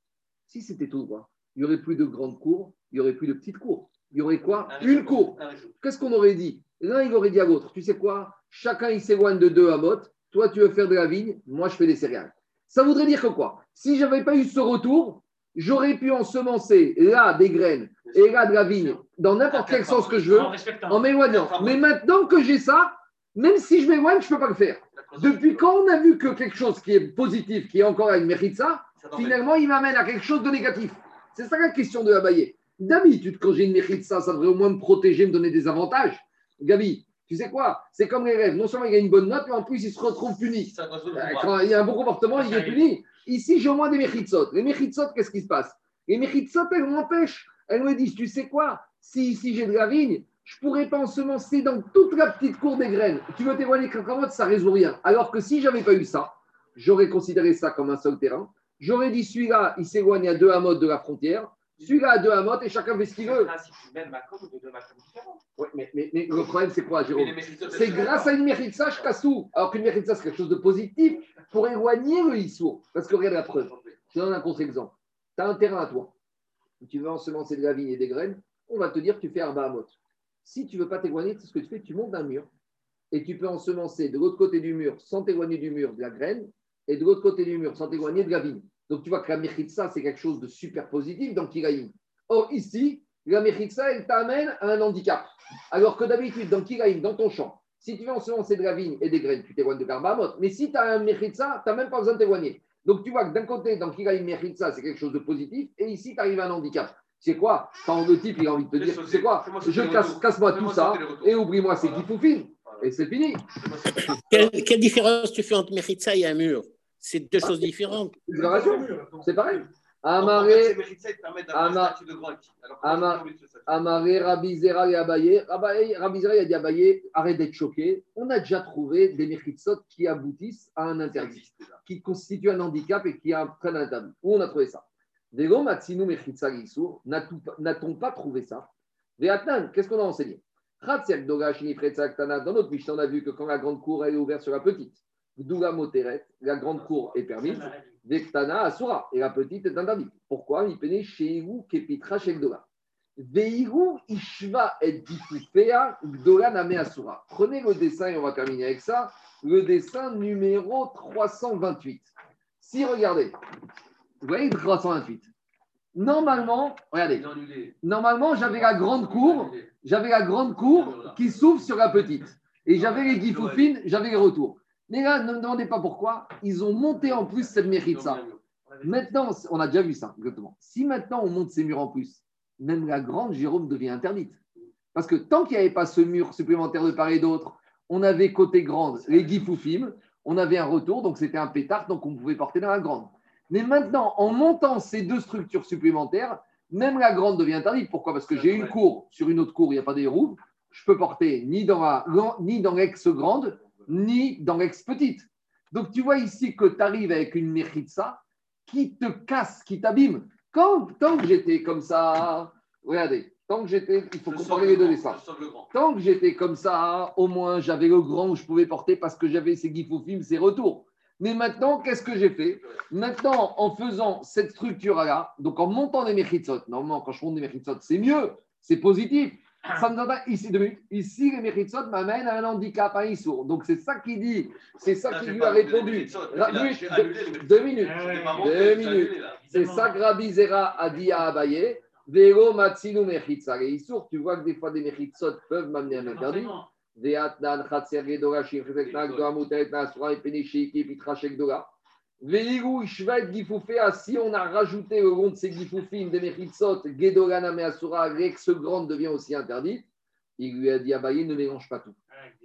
Si c'était tout droit, il n'y aurait plus de grandes cours, il n'y aurait plus de petites cours. Il y aurait quoi? Un Une cour. Qu'est-ce qu'on aurait dit? L'un, il aurait dit à l'autre, tu sais quoi? Chacun, il s'éloigne de deux à mot. Toi, tu veux faire de la vigne, moi, je fais des céréales. Ça voudrait dire que quoi? Si je n'avais pas eu ce retour, j'aurais pu ensemencer là des graines et là de la vigne dans n'importe quel sens que je veux En m'éloignant. Mais maintenant que j'ai ça, même si je m'éloigne, je ne peux pas le faire. Depuis quand on a vu que quelque chose qui est positif, qui est encore à une mérite ça, finalement, il m'amène à quelque chose de négatif. C'est ça la question de Abaye. D'habitude, quand j'ai une mérite ça, ça devrait au moins me protéger, me donner des avantages. Gabi, tu sais quoi? C'est comme les rêves. Non seulement il a une bonne note, mais en plus, il se retrouve puni. Quand il y a un bon comportement, il est puni. Ici, j'ai au moins des méritsot. Les méritsot, qu'est-ce qui se passe? Les méritsot, elles m'empêchent. Elles me disent, tu sais quoi? Si ici j'ai de la vigne, je ne pourrais pas ensemencer dans toute la petite cour des graines. Tu veux t'éloigner cacahuètes, ça ne résout rien. Alors que si j'avais pas eu ça, j'aurais considéré ça comme un seul terrain. J'aurais dit, celui-là, il s'éloigne à deux amots de la frontière. Celui-là à deux amots et chacun fait ce qu'il veut. même mais, mais- mais le problème, c'est quoi, Jérôme C'est grâce à une mérite ça, je casse tout. Alors qu'une mérite ça, c'est quelque chose de positif pour éloigner le issour. Parce que regarde la preuve. Je te donne un contre-exemple. Tu as un terrain à toi. Tu veux ensemencer de la vigne et des graines. On va te dire que tu fais un bahamot. Si tu ne veux pas t'éloigner, c'est ce que tu fais. Tu montes un mur et tu peux ensemencer de l'autre côté du mur sans t'éloigner du mur de la graine et de l'autre côté du mur sans t'éloigner de la vigne. Donc tu vois que la mérite ça, c'est quelque chose de super positif dans Kiraïm. Or ici, la mérite ça, elle t'amène à un handicap. Alors que d'habitude, dans Kiraïm, dans ton champ, si tu veux ensemencer de la vigne et des graines, tu t'éloignes de Karbahamot. Mais si tu as un Mechitza, tu n'as même pas besoin de t'éloigner. Donc tu vois que d'un côté, dans Kiraïm Mechitza, c'est quelque chose de positif, et ici, tu arrives à un handicap. C'est quoi? Quand le type, il a envie de te dire, tu sais quoi? Je casse, casse-moi tout ça, et oublie-moi ces guifoufines. Et c'est fini. Quelle, quelle différence tu fais entre Meritza et un mur? C'est deux choses différentes. C'est pareil. Amaré. Amaré, Rabizera et Abaye. Rabizera il a dit Abaye, arrête d'être choqué. On a déjà trouvé des méritsot qui aboutissent à un interdit. qui constitue un handicap et qui entraîne un interdit. Où on a trouvé ça? Vego Matsinu Gisur, n'a-t-on pas- n'a-t-on pas trouvé ça? Veatnan, qu'est-ce qu'on a enseigné? Dans notre Mishnah, on a vu que quand la grande cour elle est ouverte sur la petite, Gdouga Moteret, la grande cour est permise, Vektana Asura, et la petite est interdite. Pourquoi? Il vous Kepitra Shekdoga. Veiru Ishva et Difufea Gdola Name Asura. Prenez le dessin et on va terminer avec ça. Le dessin numéro 328. Si, regardez, vous voyez le 328. Normalement, regardez, normalement, j'avais la grande cour, j'avais la grande cour qui s'ouvre sur la petite. Et j'avais les guifoufines, j'avais les retours. Mais là, ne me demandez pas pourquoi, ils ont monté en plus cette mérite ça. Maintenant, on a déjà vu ça, exactement. Si maintenant on monte ces murs en plus, même la grande Jérôme devient interdite. Parce que tant qu'il n'y avait pas ce mur supplémentaire de part et d'autre, on avait côté grande les guifoufim, on avait un retour, donc c'était un pétard, donc on pouvait porter dans la grande. Mais maintenant, en montant ces deux structures supplémentaires, même la grande devient interdite. Pourquoi? Parce que j'ai une cour, sur une autre cour, il n'y a pas des roues, je peux porter ni dans la ni dans l'ex-grande, ni dans l'ex-petite. Donc tu vois ici que tu arrives avec une méritza qui te casse, qui t'abîme. Quand, tant que j'étais comme ça, regardez, tant que j'étais, il faut Je comparer les le deux dessins. Tant que j'étais comme ça, au moins j'avais le grand où je pouvais porter parce que j'avais ces guifoufim, ces retours. Mais maintenant, qu'est-ce que j'ai fait? Maintenant, en faisant cette structure-là, donc en montant des méritzot, normalement, quand je monte des méritzot, c'est mieux, c'est positif. Ça me donne pas- ici, deux minutes. ici, les méritzot m'amènent à un handicap, à un issour. Donc c'est ça qu'il dit, c'est ça qu'il lui a répondu. Ra- là, j'ai deux-. Deux minutes. Ah Deux minutes. C'est ça que Rabbi Zera a dit à Abaye. Vero matzinu mechitza. Les issours, tu vois que des fois des mechitzot peuvent m'amener à un interdit. Veatnan, Khatser, Gedora, Shifrek, Nagdoa, Moutet, Nasura, Penishiki, Pitra, Shekdora. Veiru, Ishvat, Gifoufea, si on a rajouté au long de ces Gifoufim des Mechitzot, Gedora, Name, Asura, l'ex grande devient aussi interdite. Il lui a dit Abaye, ne mélange pas tout.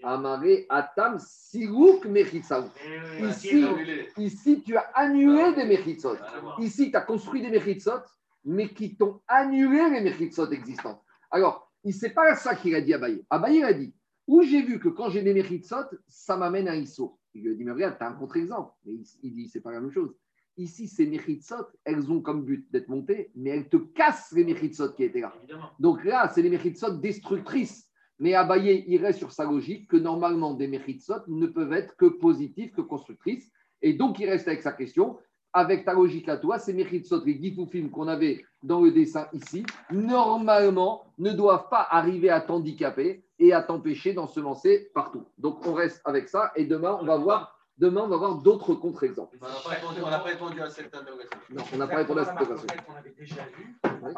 Amaré, Atam, Sirouk. Ici, J'ai annulé. Ici, tu as annulé des. Rien à voir. Ici, tu as construit des Mechitzot, mais qui t'ont annulé les Mechitzot existantes. Alors, c'est pas ça qu'il a dit à Abaye. Abaye a dit où j'ai vu que quand j'ai des Mechitzot, ça m'amène à Issour. Il lui a dit mais regarde, tu as un contre-exemple. Mais il, il dit c'est pas la même chose. Ici, ces Mechitzot, elles ont comme but d'être montées, mais elles te cassent les Mechitzot qui étaient là. Évidemment. Donc là, c'est les Mechitzot destructrices. Mais Abaye irait sur sa logique que normalement, des Mechitzot ne peuvent être que positives, que constructrices. Et donc, il reste avec sa question. Avec ta logique à toi, ces Mechitzot, les Gifoufim qu'on avait dans le dessin ici, normalement, ne doivent pas arriver à t'handicaper et à t'empêcher d'ensemencer partout. Donc, on reste avec ça. Et demain, on va voir Demain, on va voir d'autres contre-exemples. On n'a pas répondu- on n'a pas répondu à cette interrogation. Non, on n'a pas répondu à cette marque qu'on avait déjà. Par